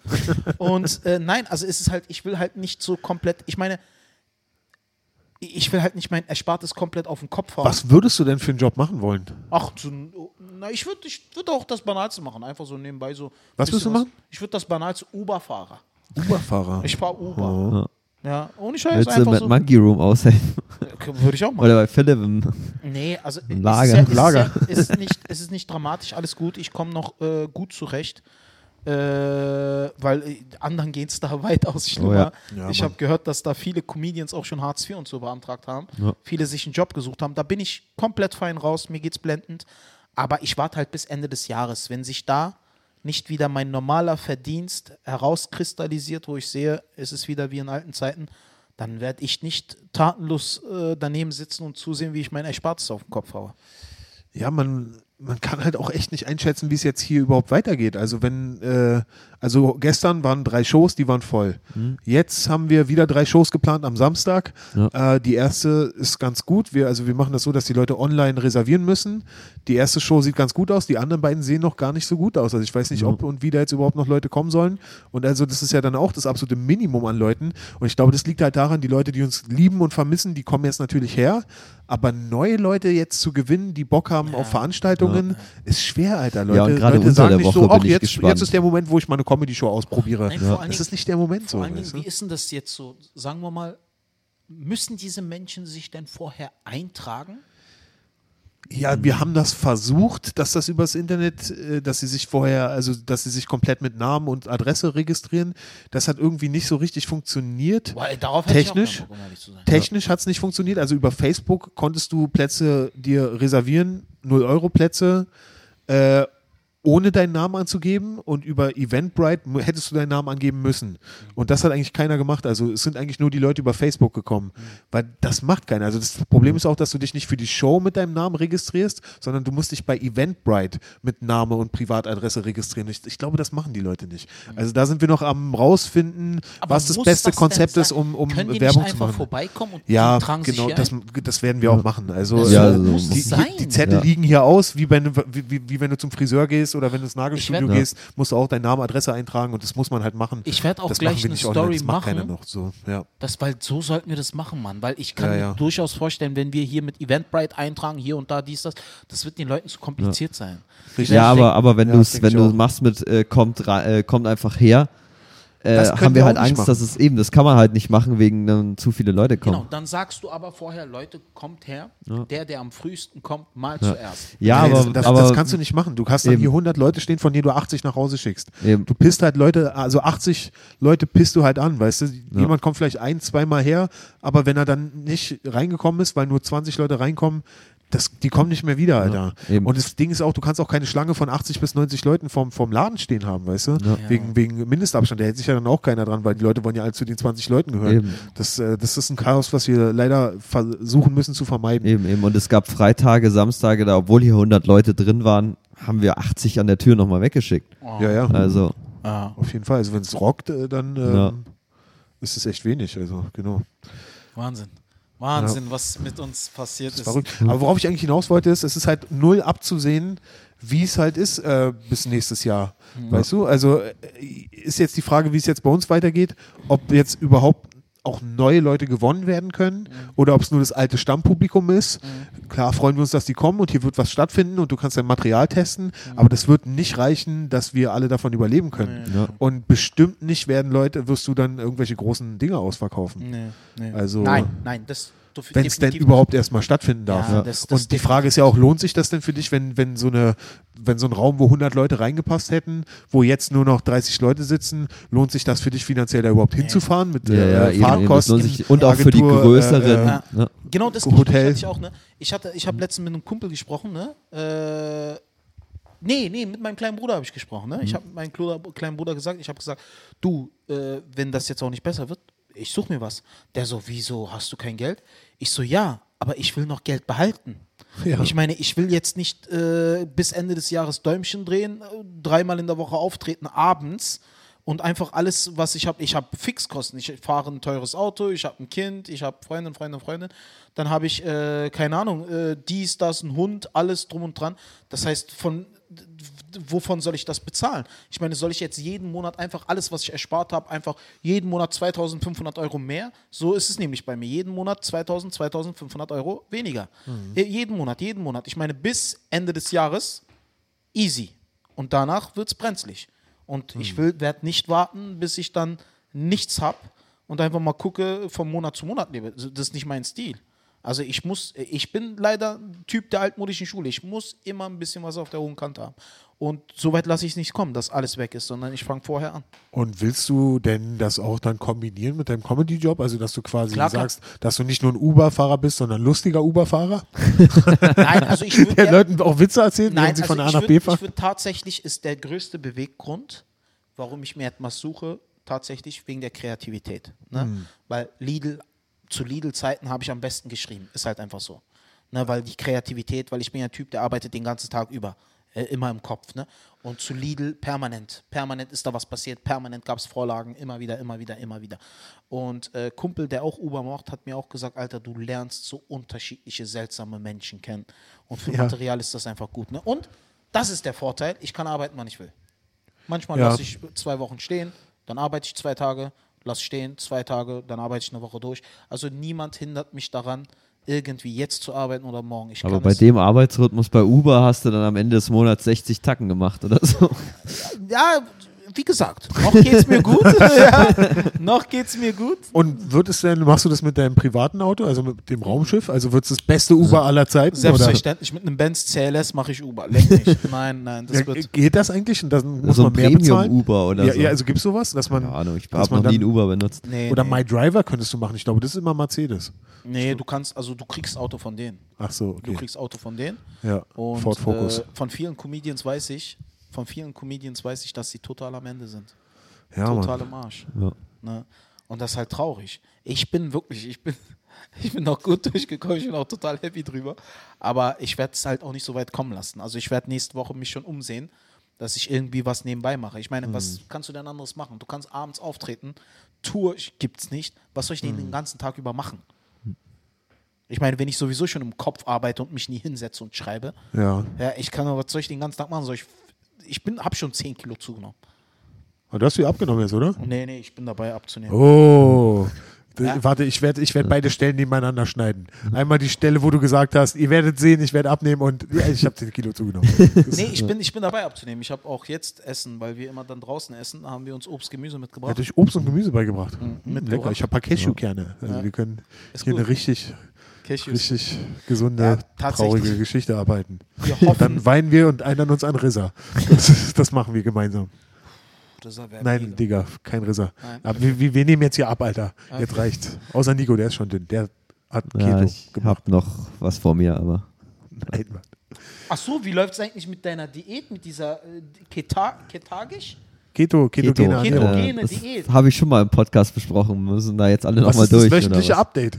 Und äh, nein, also ist es halt, ich will halt nicht so komplett, ich meine, ich will halt nicht mein Erspartes komplett auf den Kopf hauen. Was würdest du denn für einen Job machen wollen? Ach, so, na, ich würde ich würd auch das Banalste machen, einfach so nebenbei so. Was würdest du machen? Ich würde das Banalste Uber-Fahrer. Uberfahrer. Ich fahre Uber. Ja, ohne Scheiß, Willst du einfach mit so. Monkey Room aushelfen? Würde ich auch machen. Oder bei Philipp im Nee, also Im [laughs] es Lager. Ist ja, Lager. Es ist, ja, es, ist nicht, es ist nicht dramatisch, alles gut. Ich komme noch äh, gut zurecht. Äh, weil äh, anderen geht es da [laughs] weitaus schlimmer. Oh ja. Ja, ich habe gehört, dass da viele Comedians auch schon Hartz IV und so beantragt haben. Ja. Viele sich einen Job gesucht haben. Da bin ich komplett fein raus, mir geht's blendend. Aber ich warte halt bis Ende des Jahres. Wenn sich da nicht wieder mein normaler Verdienst herauskristallisiert, wo ich sehe, es ist wieder wie in alten Zeiten, dann werde ich nicht tatenlos äh, daneben sitzen und zusehen, wie ich mein Erspartes auf den Kopf haue. Ja, man, man kann halt auch echt nicht einschätzen, wie es jetzt hier überhaupt weitergeht. Also wenn, äh, also gestern waren drei Shows, die waren voll. Jetzt haben wir wieder drei Shows geplant am Samstag. Äh, die erste ist ganz gut. Wir, also wir machen das so, dass die Leute online reservieren müssen. Die erste Show sieht ganz gut aus, die anderen beiden sehen noch gar nicht so gut aus. Also ich weiß nicht, ob und wie da jetzt überhaupt noch Leute kommen sollen. Und also das ist ja dann auch das absolute Minimum an Leuten. Und ich glaube, das liegt halt daran, die Leute, die uns lieben und vermissen, die kommen jetzt natürlich her. Aber neue Leute jetzt zu gewinnen, die Bock haben auf Veranstaltungen, ist schwer, Alter. Leute, Ja, Leute unter sagen der nicht Woche so, bin ach, ich jetzt, gespannt. jetzt ist der Moment, wo ich mal eine Comedy-Show ausprobiere. Nein, vor allen Das Dingen- ist nicht der Moment so. Vor allen Dingen, wie ist denn das jetzt so? Sagen wir mal, müssen diese Menschen sich denn vorher eintragen? Ja, wir haben das versucht, dass das übers Internet, äh, dass sie sich vorher, also dass sie sich komplett mit Namen und Adresse registrieren. Das hat irgendwie nicht so richtig funktioniert. Weil darauf hätte ich auch Technisch, Bock, um technisch hat es nicht funktioniert. Also über Facebook konntest du Plätze dir reservieren, 0 Euro Plätze, äh, ohne deinen Namen anzugeben und über Eventbrite hättest du deinen Namen angeben müssen. Und das hat eigentlich keiner gemacht. Also es sind eigentlich nur die Leute über Facebook gekommen, weil das macht keiner. Also das Problem ist auch, dass du dich nicht für die Show mit deinem Namen registrierst, sondern du musst dich bei Eventbrite mit Name und Privatadresse registrieren. Ich, ich glaube, das machen die Leute nicht. Also da sind wir noch am rausfinden, Aber was das beste Konzept ist, um, um Können die Werbung nicht zu einfach machen. vorbeikommen und Ja, genau, sich das, das werden wir auch machen. Also Ja, so also die- die, die Zettel Ja. liegen hier aus, wie wenn, wie, wie, wie wenn du zum Friseur gehst oder wenn du ins Nagelstudio werd- gehst, musst du auch deinen Namen, Adresse eintragen und das muss man halt machen. Ich werd auch das gleich machen eine online, Story das macht keiner machen. noch so. Ja. Das, weil so sollten wir das machen, Mann. Weil ich kann Ja, mir ja. durchaus vorstellen, wenn wir hier mit Eventbrite eintragen, hier und da, dies, das, das wird den Leuten zu kompliziert sein. Ja, aber, aber wenn Ja, du es, wenn du machst mit äh, kommt, äh, kommt einfach her, äh, haben wir wir halt Angst, machen. dass es eben, das kann man halt nicht machen, wegen dann zu viele Leute kommen. Genau, dann sagst du aber vorher, Leute, kommt her. Der, der am frühesten kommt, mal zuerst. Ja, Nee, aber, das, aber das kannst du nicht machen. Du hast dann Eben. hier 100 Leute stehen, von denen du 80 nach Hause schickst. Eben. Du pisst halt Leute, also 80 Leute pisst du halt an, weißt du? Jemand kommt vielleicht ein, zweimal her, aber wenn er dann nicht reingekommen ist, weil nur 20 Leute reinkommen, das, die kommen nicht mehr wieder, Alter. eben. Und das Ding ist auch, du kannst auch keine Schlange von 80 bis 90 Leuten vorm, vorm Laden stehen haben, weißt du? Wegen, wegen Mindestabstand. Da hält sich ja dann auch keiner dran, weil die Leute wollen ja alle zu den 20 Leuten gehören. Eben. Das, äh, das ist ein Chaos, was wir leider versuchen müssen zu vermeiden. Eben, eben. Und es gab Freitage, Samstage, da, obwohl hier 100 Leute drin waren, haben wir 80 an der Tür nochmal weggeschickt. Ja, ja. Also, Ah, Auf jeden Fall. Also wenn es rockt, äh, dann ähm, Ja. ist es echt wenig. Also genau. Wahnsinn. Wahnsinn, was mit uns passiert ist. Verrückt. Aber worauf ich eigentlich hinaus wollte, ist, es ist halt null abzusehen, wie es halt ist äh, bis nächstes Jahr. Weißt du? Also äh, ist jetzt die Frage, wie es jetzt bei uns weitergeht, ob jetzt überhaupt auch neue Leute gewonnen werden können oder ob es nur das alte Stammpublikum ist. Klar freuen wir uns, dass die kommen und hier wird was stattfinden und du kannst dein Material testen, aber das wird nicht reichen, dass wir alle davon überleben können. Ja. Und bestimmt nicht werden Leute, wirst du dann irgendwelche großen Dinge ausverkaufen. Nee, nee. Also- nein, nein, das wenn es denn überhaupt erstmal stattfinden darf. Ja, das- das und die Frage ist ja auch, lohnt sich das denn für dich, wenn, wenn, so eine, wenn so ein Raum, wo 100 Leute reingepasst hätten, wo jetzt nur noch 30 Leute sitzen, lohnt sich das für dich finanziell da überhaupt hinzufahren mit ja, ja, äh, eben, eben. Fahrtkosten? lohnt sich, und auch für die Agentur, größeren. Äh, äh, Ja. ne? Genau das Hotel. Ich auch, ne? Ich, hatte, ich habe letztens mit einem Kumpel gesprochen, ne? Äh, nee, nee, mit meinem kleinen Bruder habe ich gesprochen, ne? Ich habe meinem kleinen Bruder gesagt, ich habe gesagt, du, äh, wenn das jetzt auch nicht besser wird, ich suche mir was. Der so, wieso, hast du kein Geld? Ich so, ja, aber ich will noch Geld behalten. Ja. Ich meine, ich will jetzt nicht äh, bis Ende des Jahres Däumchen drehen, äh, dreimal in der Woche auftreten, abends und einfach alles, was ich habe, ich habe Fixkosten. Ich fahre ein teures Auto, ich habe ein Kind, ich habe Freundin, Freundin, Freundin. Dann habe ich, äh, keine Ahnung, äh, dies, das, ein Hund, alles drum und dran. Das heißt, von wovon soll ich das bezahlen? Ich meine, soll ich jetzt jeden Monat einfach alles, was ich erspart habe, einfach jeden Monat 2500 Euro mehr? So ist es nämlich bei mir. Jeden Monat 2000, 2500 Euro weniger. Äh, Jeden Monat, jeden Monat. Ich meine, bis Ende des Jahres easy. Und danach wird es brenzlig. Und ich will, werde nicht warten, bis ich dann nichts habe und einfach mal gucke, von Monat zu Monat lebe. Das ist nicht mein Stil. Also ich muss, ich bin leider Typ der altmodischen Schule. Ich muss immer ein bisschen was auf der hohen Kante haben. Und so weit lasse ich es nicht kommen, dass alles weg ist, sondern ich fange vorher an. Und willst du denn das auch dann kombinieren mit deinem Comedy-Job? Also, dass du quasi Klar, klar. sagst, dass du nicht nur ein Uber-Fahrer bist, sondern ein lustiger Uber-Fahrer, [laughs] Nein, also ich würde [laughs] der Leuten auch Witze erzählt, Nein, während sie also von A nach B fahren? Ich würde tatsächlich ist der größte Beweggrund, warum ich mir etwas suche, tatsächlich wegen der Kreativität. Ne? Hm. Weil Lidl, zu Lidl-Zeiten habe ich am besten geschrieben. Ist halt einfach so. Ne, weil die Kreativität, weil ich bin ja ein Typ, der arbeitet den ganzen Tag über. Äh, immer im Kopf. Ne? Und zu Lidl permanent. Permanent ist da was passiert. Permanent gab es Vorlagen. Immer wieder, immer wieder, immer wieder. Und äh, Kumpel, der auch Uber macht, hat mir auch gesagt, Alter, du lernst so unterschiedliche, seltsame Menschen kennen. Und für Ja. Material ist das einfach gut. Ne? Und das ist der Vorteil. Ich kann arbeiten, wann ich will. Manchmal Ja. lasse ich zwei Wochen stehen, dann arbeite ich zwei Tage, lasse stehen, zwei Tage, dann arbeite ich eine Woche durch. Also niemand hindert mich daran, irgendwie jetzt zu arbeiten oder morgen. Ich Aber bei dem Arbeitsrhythmus bei Uber hast du dann am Ende des Monats 60 Tacken gemacht oder so. Ja, wie gesagt, noch geht's mir gut. [laughs] ja, noch geht's mir gut. Und wird es denn, machst du das mit deinem privaten Auto, also mit dem Raumschiff? Also wird es das beste Uber aller Zeiten? Selbstverständlich, mit einem Benz CLS mache ich Uber. Leck nicht. [laughs] Nein, nein, das Oder? Ja, wird. geht das eigentlich? Und dann muss so man ein mehr bezahlen? Premium-Uber oder ja, so. ja, also gibt es sowas, dass man. Keine Ahnung, ich habe man noch nie einen Uber benutzt. Nee, Oder nee. My Driver könntest du machen. Ich glaube, das ist immer Mercedes. nee, du kannst, also du kriegst Auto von denen. Ach so, Du okay. kriegst Auto von denen. Ja, Und Ford Focus. Äh, von vielen Comedians weiß ich, von vielen Comedians weiß ich, dass sie total am Ende sind. ja, total Mann. im Arsch. Ja. Ne? Und das ist halt traurig. Ich bin wirklich, ich bin, [laughs] ich bin noch gut durchgekommen, ich bin auch total happy drüber. Aber ich werde es halt auch nicht so weit kommen lassen. Also ich werde nächste Woche mich schon umsehen, dass ich irgendwie was nebenbei mache. Ich meine, was kannst du denn anderes machen? Du kannst abends auftreten, Tour gibt's nicht. Was soll ich denn den ganzen Tag über machen? Ich meine, wenn ich sowieso schon im Kopf arbeite und mich nie hinsetze und schreibe, Ja. ja, ich kann, was soll ich den ganzen Tag machen? Soll ich, ich bin, habe schon 10 Kilo zugenommen. Aber du hast wieder abgenommen jetzt, oder? Nee, nee, ich bin dabei abzunehmen. Oh. D- Ja. Warte, ich werde ich werd beide Stellen nebeneinander schneiden. Einmal die Stelle, wo du gesagt hast, ihr werdet sehen, ich werde abnehmen und ja, ich habe 10 Kilo zugenommen. [laughs] Nee, ich bin, ich bin dabei abzunehmen. Ich habe auch jetzt Essen, weil wir immer dann draußen essen, haben wir uns Obst, Gemüse mitgebracht. hat euch Obst und Gemüse beigebracht. Mhm, Hm, mitgebracht. lecker. Ich habe ein paar Cashewkerne. Also Ja. wir können Ist hier gut. eine richtig, Cashews. richtig gesunde, Ja, traurige Geschichte arbeiten. Wir Und hoffen, dann weinen wir und erinnern uns an Rissa. Das, das machen wir gemeinsam. Das wäre Nein. Digga, kein Rissa. Nein. Aber wir, wir, wir nehmen jetzt hier ab, Alter. Okay. Jetzt reicht. Außer Nico, der ist schon dünn. Der hat Keto Ja, ich gemacht. habe noch was vor mir, aber Nein, Mann. Ach so, wie läuft es eigentlich mit deiner Diät, mit dieser äh, Keta ketagisch? Keto, ketogene Keto. Ketogene das Diät. habe ich schon mal im Podcast besprochen. Wir müssen da jetzt alle nochmal ist das durch. wöchentliche? Update?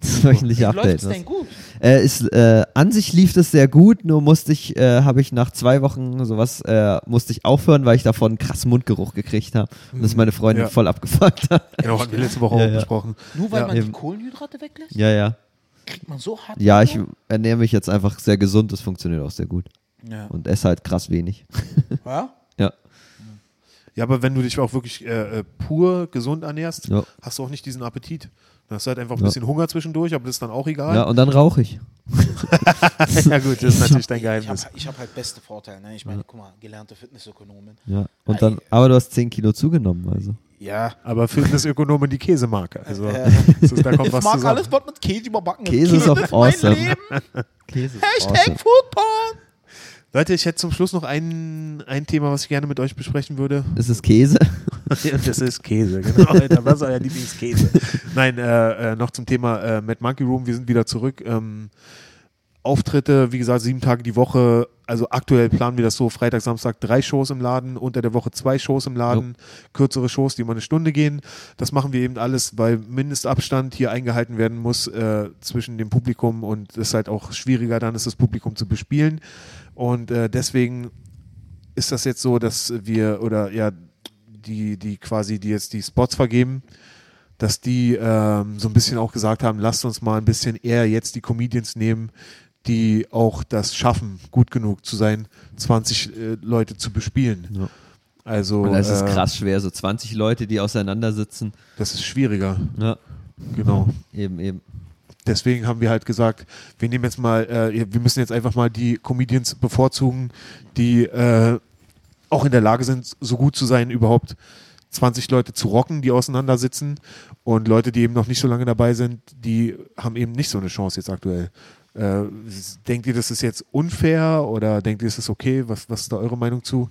Das wöchentliche Update. es was? denn gut? Äh, ist, äh, an sich lief das sehr gut, nur musste ich, äh, habe ich nach zwei Wochen sowas, äh, musste ich aufhören, weil ich davon einen krassen Mundgeruch gekriegt habe. Und das meine Freundin Ja. voll abgefuckt hat. [laughs] Genau, hatten wir letzte Woche Ja, auch ja. besprochen. Nur weil Ja. man die eben. Kohlenhydrate weglässt? Ja, ja. Kriegt man so hart. Ja, ich ernähre mich jetzt einfach sehr gesund, das funktioniert auch sehr gut. Ja. Und esse halt krass wenig. [laughs] ja? Ja. Ja, aber wenn du dich auch wirklich äh, äh, pur gesund ernährst, Ja. hast du auch nicht diesen Appetit. Hast du halt einfach ein Ja. bisschen Hunger zwischendurch, aber das ist dann auch egal. Ja, und dann rauche ich. [laughs] ja gut, das ist natürlich dein Ich habe Geheimnis. ich hab halt beste Vorteile. Ne? Ich meine, guck mal, gelernte Fitnessökonomin. Ja. Und dann, aber du hast 10 Kilo zugenommen, also. Ja. Aber Fitnessökonomen die Käsemarke. Also Äh, [laughs] ist, da kommt Ich was mag zusammen. alles, was mit Käse überbacken Käse ist auch mein awesome. Leben. [laughs] Käse. Hashtag Foodporn. Leute, ich hätte zum Schluss noch ein, ein Thema, was ich gerne mit euch besprechen würde. [laughs] Ist es Käse? Und das ist Käse, [laughs] genau. Alter, was ist euer Lieblingskäse? Nein, äh, äh, noch zum Thema äh, Mad Monkey Room. Wir sind wieder zurück. Ähm, Auftritte, wie gesagt, sieben Tage die Woche. Also aktuell planen wir das so: Freitag, Samstag drei Shows im Laden, unter der Woche zwei Shows im Laden, kürzere Shows, die mal eine Stunde gehen. Das machen wir eben alles, weil Mindestabstand hier eingehalten werden muss äh, zwischen dem Publikum und es ist halt auch schwieriger, dann ist das Publikum zu bespielen. Und äh, deswegen ist das jetzt so, dass wir oder ja die die quasi die jetzt die Spots vergeben, dass die ähm, so ein bisschen auch gesagt haben, lasst uns mal ein bisschen eher jetzt die Comedians nehmen, die auch das schaffen, gut genug zu sein, 20 äh, Leute zu bespielen. Ja. Also Und das ist äh, krass schwer, so 20 Leute, die auseinandersitzen. Das ist schwieriger, Ja, genau. eben, eben. Deswegen haben wir halt gesagt, wir nehmen jetzt mal, äh, wir müssen jetzt einfach mal die Comedians bevorzugen, die äh, auch in der Lage sind, so gut zu sein, überhaupt 20 Leute zu rocken, die auseinandersitzen. Und Leute, die eben noch nicht so lange dabei sind, die haben eben nicht so eine Chance jetzt aktuell. Äh, denkt ihr, das ist jetzt unfair oder denkt ihr, es ist okay? Was, was ist da eure Meinung zu?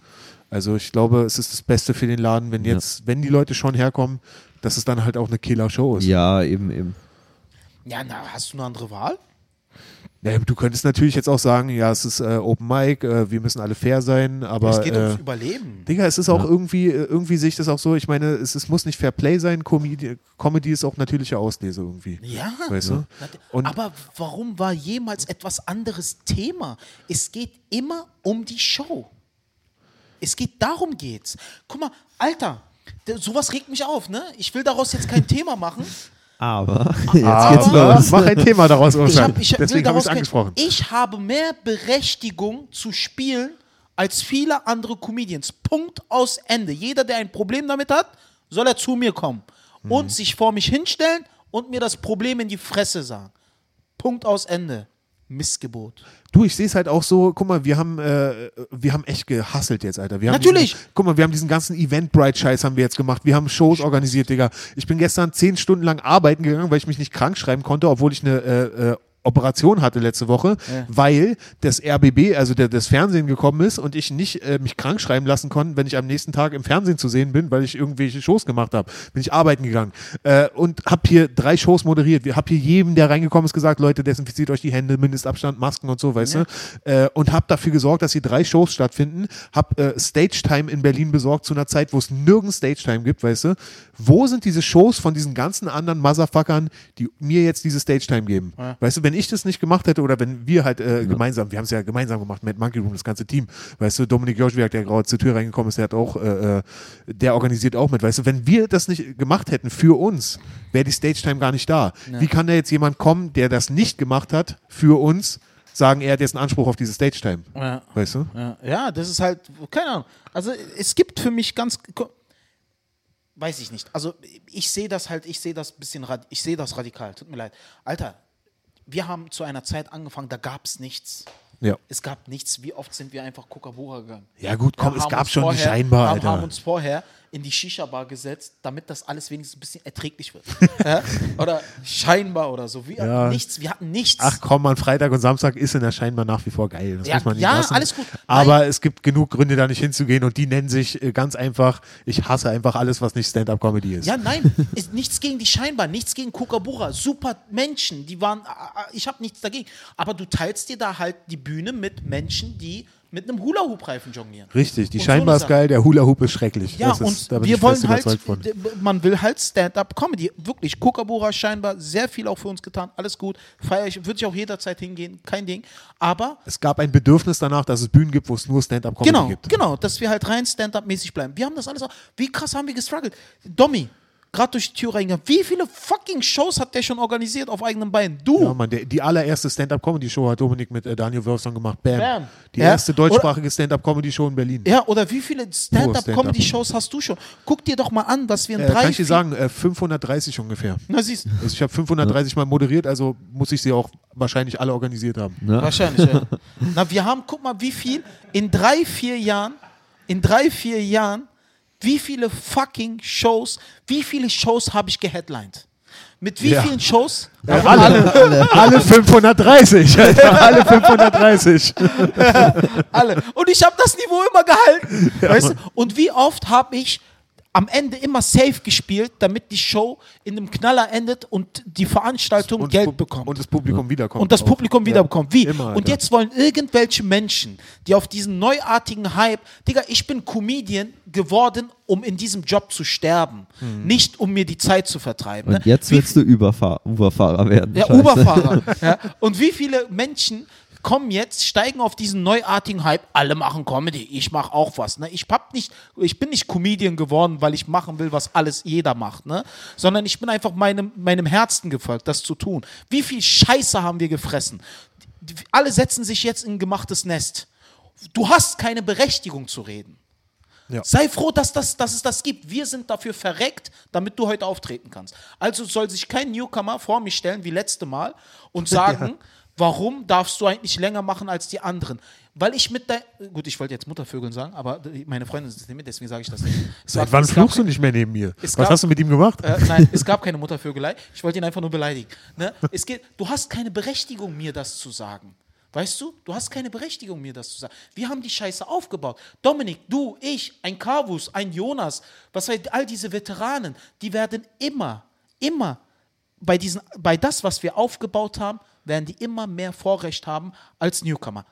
Also ich glaube, es ist das Beste für den Laden, wenn Ja. jetzt, wenn die Leute schon herkommen, dass es dann halt auch eine Killer-Show ist. Ja, eben, eben. Ja, na, hast du eine andere Wahl? Ja, du könntest natürlich jetzt auch sagen, ja, es ist äh, Open Mic, äh, wir müssen alle fair sein, aber. es geht äh, ums Überleben. Digga, es ist auch irgendwie, äh, irgendwie sehe ich das auch so, ich meine, es, es muss nicht Fair Play sein, Comedy, Comedy ist auch natürliche Auslese irgendwie. Ja. Weißt du? Und- Aber warum war jemals etwas anderes Thema? Es geht immer um die Show. Es geht, darum geht's. Guck mal, Alter, sowas regt mich auf, ne? Ich will daraus jetzt kein Thema machen. [laughs] Aber [laughs] jetzt geht's Aber los. mach ein Thema daraus, Ich, hab, ich Deswegen habe ich es angesprochen. ich habe mehr Berechtigung zu spielen als viele andere Comedians. Punkt aus Ende. Jeder, der ein Problem damit hat, soll er zu mir kommen Mhm. und sich vor mich hinstellen und mir das Problem in die Fresse sagen. Punkt aus Ende. Missgebot. Du, ich sehe es halt auch so, guck mal, wir haben, äh, wir haben echt gehasselt jetzt, Alter. Wir haben Natürlich. Diesen, guck mal, wir haben diesen ganzen Eventbrite-Scheiß haben wir jetzt gemacht. Wir haben Shows organisiert, Digga. Ich bin gestern zehn Stunden lang arbeiten gegangen, weil ich mich nicht krank schreiben konnte, obwohl ich eine äh, äh, Operation hatte letzte Woche, weil das RBB, also der, das Fernsehen gekommen ist und ich nicht äh, mich krank schreiben lassen konnte, wenn ich am nächsten Tag im Fernsehen zu sehen bin, weil ich irgendwelche Shows gemacht habe. Bin ich arbeiten gegangen äh, und habe hier drei Shows moderiert. Wir habe hier jedem, der reingekommen ist, gesagt, Leute, desinfiziert euch die Hände, Mindestabstand, Masken und so, weißt du. Äh, und habe dafür gesorgt, dass hier drei Shows stattfinden. Habe äh, Stage Time in Berlin besorgt zu einer Zeit, wo es nirgends Stage Time gibt, weißt du. Wo sind diese Shows von diesen ganzen anderen Motherfuckern, die mir jetzt diese Stage Time geben? Weißt du, wenn ich das nicht gemacht hätte oder wenn wir halt äh, gemeinsam, wir haben es ja gemeinsam gemacht mit Monkey Room, das ganze Team, weißt du, Dominik Joschwiak, der gerade zur Tür reingekommen ist, der hat auch, äh, äh, der organisiert auch mit, weißt du, wenn wir das nicht gemacht hätten für uns, wäre die Stage Time gar nicht da. Wie kann da jetzt jemand kommen, der das nicht gemacht hat für uns, sagen, er hat jetzt einen Anspruch auf diese Stage Time? Ja. Weißt du? Ja, ja, das ist halt, keine Ahnung. Also es gibt für mich ganz, weiß ich nicht. Also ich sehe das halt, ich sehe das bisschen, ich sehe das radikal. Tut mir leid. Alter, wir haben zu einer Zeit angefangen, da gab es nichts. Ja. Es gab nichts. Wie oft sind wir einfach Coca-Cola gegangen? Ja gut, komm, Wir es gab schon die vorher- Scheinbar, haben, Alter. haben uns vorher in die Shisha-Bar gesetzt, damit das alles wenigstens ein bisschen erträglich wird. [laughs] ja? Oder scheinbar oder so. Wir Ja. hatten nichts, wir hatten nichts. Ach komm, an Freitag und Samstag ist in der scheinbar nach wie vor geil. Das Ja, muss man nicht ja, lassen. alles gut. Aber es gibt genug Gründe, da nicht hinzugehen und die nennen sich äh, ganz einfach, ich hasse einfach alles, was nicht Stand-Up-Comedy ist. Ja, nein, ist nichts gegen die Scheinbar, nichts gegen Kookaburra. Super Menschen, die waren, äh, ich habe nichts dagegen. Aber du teilst dir da halt die Bühne mit Menschen, die mit einem Hula-Hoop-Reifen jonglieren. Richtig, die Und so Scheinbar eine ist geil, der Hula-Hoop ist schrecklich. Ja, das ist, da und bin wir wollen halt, man will halt Stand-up-Comedy. Wirklich, Kookaburra scheinbar sehr viel auch für uns getan, alles gut. Feier ich, würde ich auch jederzeit hingehen, kein Ding. Aber Es gab ein Bedürfnis danach, dass es Bühnen gibt, wo es nur Stand-Up-Comedy genau, gibt. genau, dass wir halt rein Stand-up-mäßig bleiben. Wir haben das alles auch, wie krass haben wir gestruggelt. Domi, gerade durch die Tür reingegangen. Wie viele fucking Shows hat der schon organisiert auf eigenen Beinen? Du! Ja, Mann, der, die allererste Stand-Up-Comedy-Show hat Dominik mit äh, Daniel Wölfson gemacht. Bam. Bam. Die Ja. erste deutschsprachige Stand-Up-Comedy-Show in Berlin. Ja, oder wie viele Stand-up. Stand-up-Comedy-Shows hast du schon? Guck dir doch mal an, dass wir in Äh, drei. kann ich dir sagen, äh, 530 ungefähr. Na, siehst Also ich habe 530 Mal moderiert, also muss ich sie auch wahrscheinlich alle organisiert haben. Ne? Wahrscheinlich, ja. [laughs] Na, wir haben, guck mal, wie viel in drei, vier Jahren, in drei, vier Jahren, wie viele fucking Shows, wie viele Shows habe ich geheadlined? Mit wie Ja. vielen Shows? Äh, alle, alle, 530, [laughs] Alter, alle 530. [laughs] Alle. Und ich habe das Niveau immer gehalten. weißt du? Und wie oft habe ich am Ende immer safe gespielt, damit die Show in einem Knaller endet und die Veranstaltung Und das Geld bekommt. Und das Publikum wiederkommt. und das auch. Publikum wiederbekommt. Wie? Immer, und jetzt wollen irgendwelche Menschen, die auf diesen neuartigen Hype, Digga, ich bin Comedian geworden, um in diesem Job zu sterben, Hm. nicht um mir die Zeit zu vertreiben. ne? Und jetzt Wie willst du Überfahr Uberfahrer werden. ja, Scheiße. Uberfahrer. [laughs] ja. Und wie viele Menschen kommen jetzt, steigen auf diesen neuartigen Hype, alle machen Comedy, ich mache auch was. Ne? Ich, hab nicht, ich bin nicht Comedian geworden, weil ich machen will, was alles jeder macht, ne? sondern ich bin einfach meinem, meinem Herzen gefolgt, das zu tun. Wie viel Scheiße haben wir gefressen? Alle setzen sich jetzt in ein gemachtes Nest. Du hast keine Berechtigung zu reden. Ja. Sei froh, dass, das, dass es das gibt. Wir sind dafür verreckt, damit du heute auftreten kannst. Also soll sich kein Newcomer vor mich stellen wie letzte Mal und [laughs] sagen, warum darfst du eigentlich länger machen als die anderen? Weil ich mit der. Gut, ich wollte jetzt Muttervögeln sagen, aber meine Freundin sitzt nicht mit, deswegen sage ich das nicht. Es Seit gab- wann fluchst du nicht mehr neben mir? Was gab- hast du mit ihm gemacht? Äh, nein, es gab [laughs] keine Muttervögelei. Ich wollte ihn einfach nur beleidigen. Ne? Es geht, du hast keine Berechtigung, mir das zu sagen. Weißt du? Du hast keine Berechtigung, mir das zu sagen. Wir haben die Scheiße aufgebaut. Dominik, du, ich, ein Carvus, ein Jonas, was all diese Veteranen, die werden immer, immer bei, diesen, bei das, was wir aufgebaut haben, werden die immer mehr Vorrecht haben als Newcomer.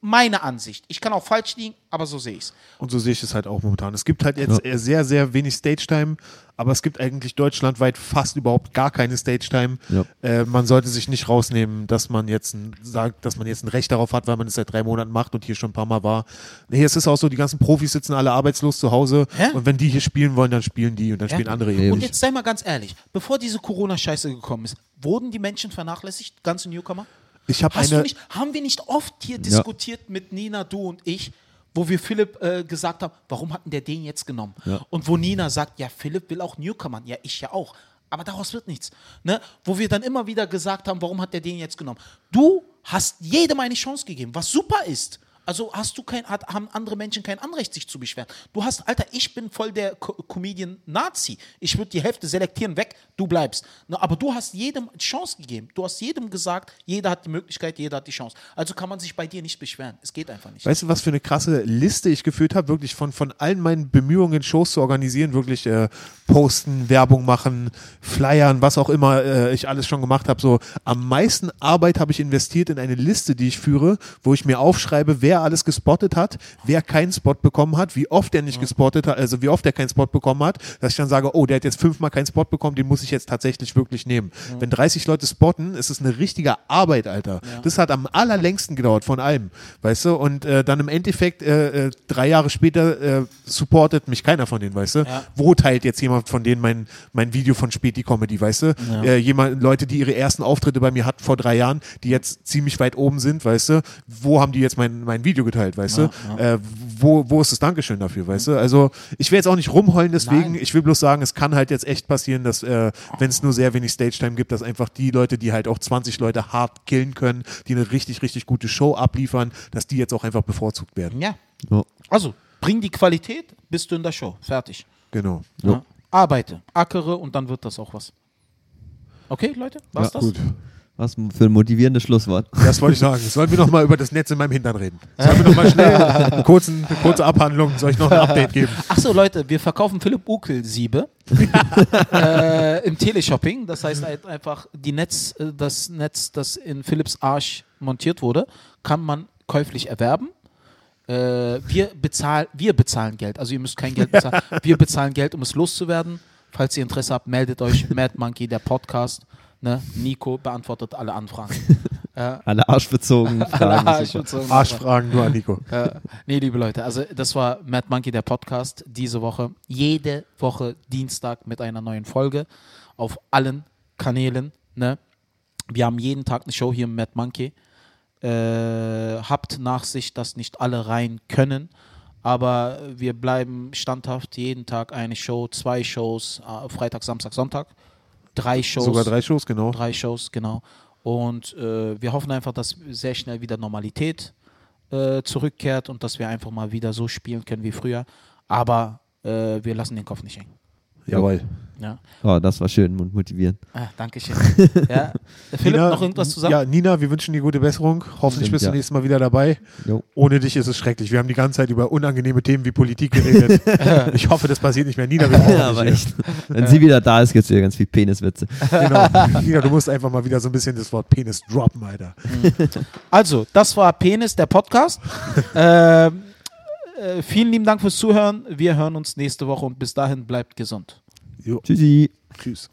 Meine Ansicht. Ich kann auch falsch liegen, aber so sehe ich es. Und so sehe ich es halt auch momentan. Es gibt halt jetzt eher sehr, sehr wenig Stage-Time, aber es gibt eigentlich deutschlandweit fast überhaupt gar keine Stage-Time. Ja. Äh, man sollte sich nicht rausnehmen, dass man jetzt ein, sagt, dass man jetzt ein Recht darauf hat, weil man es seit drei Monaten macht und hier schon ein paar Mal war. Nee, es ist auch so, die ganzen Profis sitzen alle arbeitslos zu Hause Hä? und wenn die hier spielen wollen, dann spielen die und dann Ja? spielen andere eben Und jetzt sei mal ganz ehrlich, bevor diese Corona-Scheiße gekommen ist, wurden die Menschen vernachlässigt, ganze Newcomer? Ich habe Hast eine. du nicht, haben wir nicht oft hier diskutiert mit Nina, du und ich, wo wir Philipp äh, gesagt haben, warum hatten der den jetzt genommen? Und wo Nina sagt, ja, Philipp will auch Newcomer. Ja, ich ja auch. Aber daraus wird nichts. Ne? Wo wir dann immer wieder gesagt haben, warum hat der den jetzt genommen? Du hast jedem eine Chance gegeben, was super ist. Also hast du kein, hat, haben andere Menschen kein Anrecht, sich zu beschweren. Du hast, Alter, ich bin voll der Co Comedian-Nazi. Ich würde die Hälfte selektieren, weg, du bleibst. Ne, aber du hast jedem Chance gegeben. Du hast jedem gesagt, jeder hat die Möglichkeit, jeder hat die Chance. Also kann man sich bei dir nicht beschweren. Es geht einfach nicht. Weißt du, was für eine krasse Liste ich geführt habe? Wirklich von, von allen meinen Bemühungen, Shows zu organisieren, wirklich äh, posten, Werbung machen, flyern, was auch immer äh, ich alles schon gemacht habe. So am meisten Arbeit habe ich investiert in eine Liste, die ich führe, wo ich mir aufschreibe, wer alles gespottet hat, wer keinen Spot bekommen hat, wie oft er nicht gespottet hat, also wie oft er keinen Spot bekommen hat, dass ich dann sage, oh, der hat jetzt fünfmal keinen Spot bekommen, den muss ich jetzt tatsächlich wirklich nehmen. Wenn 30 Leute spotten, ist es eine richtige Arbeit, Alter. Das hat am allerlängsten gedauert von allem, weißt du? Und äh, dann im Endeffekt äh, äh, drei Jahre später äh, supportet mich keiner von denen, weißt du? Ja. Wo teilt jetzt jemand von denen mein, mein Video von Späti Comedy, weißt du? Äh, jemand, Leute, die ihre ersten Auftritte bei mir hatten vor drei Jahren, die jetzt ziemlich weit oben sind, weißt du? Wo haben die jetzt mein, mein Video geteilt, weißt du? Äh, wo, wo ist das Dankeschön dafür, weißt du? Also ich will jetzt auch nicht rumheulen deswegen, Nein. ich will bloß sagen, es kann halt jetzt echt passieren, dass äh, wenn es nur sehr wenig Stage-Time gibt, dass einfach die Leute, die halt auch 20 Leute hart killen können, die eine richtig, richtig gute Show abliefern, dass die jetzt auch einfach bevorzugt werden. Ja. Ja. Also, bring die Qualität, bist du in der Show. Fertig. Genau. Ja. Arbeite, ackere und dann wird das auch was. Okay, Leute? Was Ja, das? Gut. Was für ein motivierendes Schlusswort. Das wollte ich sagen. Sollen wir noch mal über das Netz in meinem Hintern reden? Sollen wir noch mal schnell einen kurzen, eine kurze Abhandlung? Soll ich noch ein Update geben? Achso, Leute, wir verkaufen Philipp Ukel Siebe [laughs] äh, im Teleshopping. Das heißt halt einfach, die Netz, äh, das Netz, das in Philipps Arsch montiert wurde, kann man käuflich erwerben. Äh, wir, bezahl, wir bezahlen Geld. Also ihr müsst kein Geld bezahlen. [laughs] Wir bezahlen Geld, um es loszuwerden. Falls ihr Interesse habt, meldet euch. Mad Monkey, der Podcast. Ne? Nico beantwortet alle Anfragen. [laughs] äh, Alle arschbezogenen [laughs] Fragen. alle super. Arschbezogen- Arschfragen nur an Nico. äh, nee, liebe Leute, also das war Mad Monkey, der Podcast, diese Woche. Jede Woche Dienstag mit einer neuen Folge auf allen Kanälen. Ne? Wir haben jeden Tag eine Show hier im Mad Monkey. Äh, habt Nachsicht, dass nicht alle rein können. Aber wir bleiben standhaft, jeden Tag eine Show, zwei Shows, äh, Freitag, Samstag, Sonntag. Drei Shows. Sogar drei Shows, genau. Drei Shows, genau. Und äh, wir hoffen einfach, dass sehr schnell wieder Normalität äh, zurückkehrt und dass wir einfach mal wieder so spielen können wie früher. Aber äh, wir lassen den Kopf nicht hängen. Jawohl. Ja. Oh, das war schön und motivierend. Ah, Dankeschön. ja. [laughs] Philipp, noch irgendwas zusammen? Ja, Nina, wir wünschen dir gute Besserung. Hoffentlich Stimmt, bist du ja. nächstes Mal wieder dabei. Jo. Ohne dich ist es schrecklich. Wir haben die ganze Zeit über unangenehme Themen wie Politik geredet. [laughs] ich hoffe, das passiert nicht mehr. Nina, wir brauchen [laughs] Ja, aber echt. Wenn sie wieder da ist, gibt es wieder ganz viel Peniswitze. Genau. Nina, du musst einfach mal wieder so ein bisschen das Wort Penis droppen, Alter. Also, das war Penis, der Podcast. ähm, äh, vielen lieben Dank fürs Zuhören. Wir hören uns nächste Woche und bis dahin bleibt gesund. Jo. Tschüssi. Tschüss.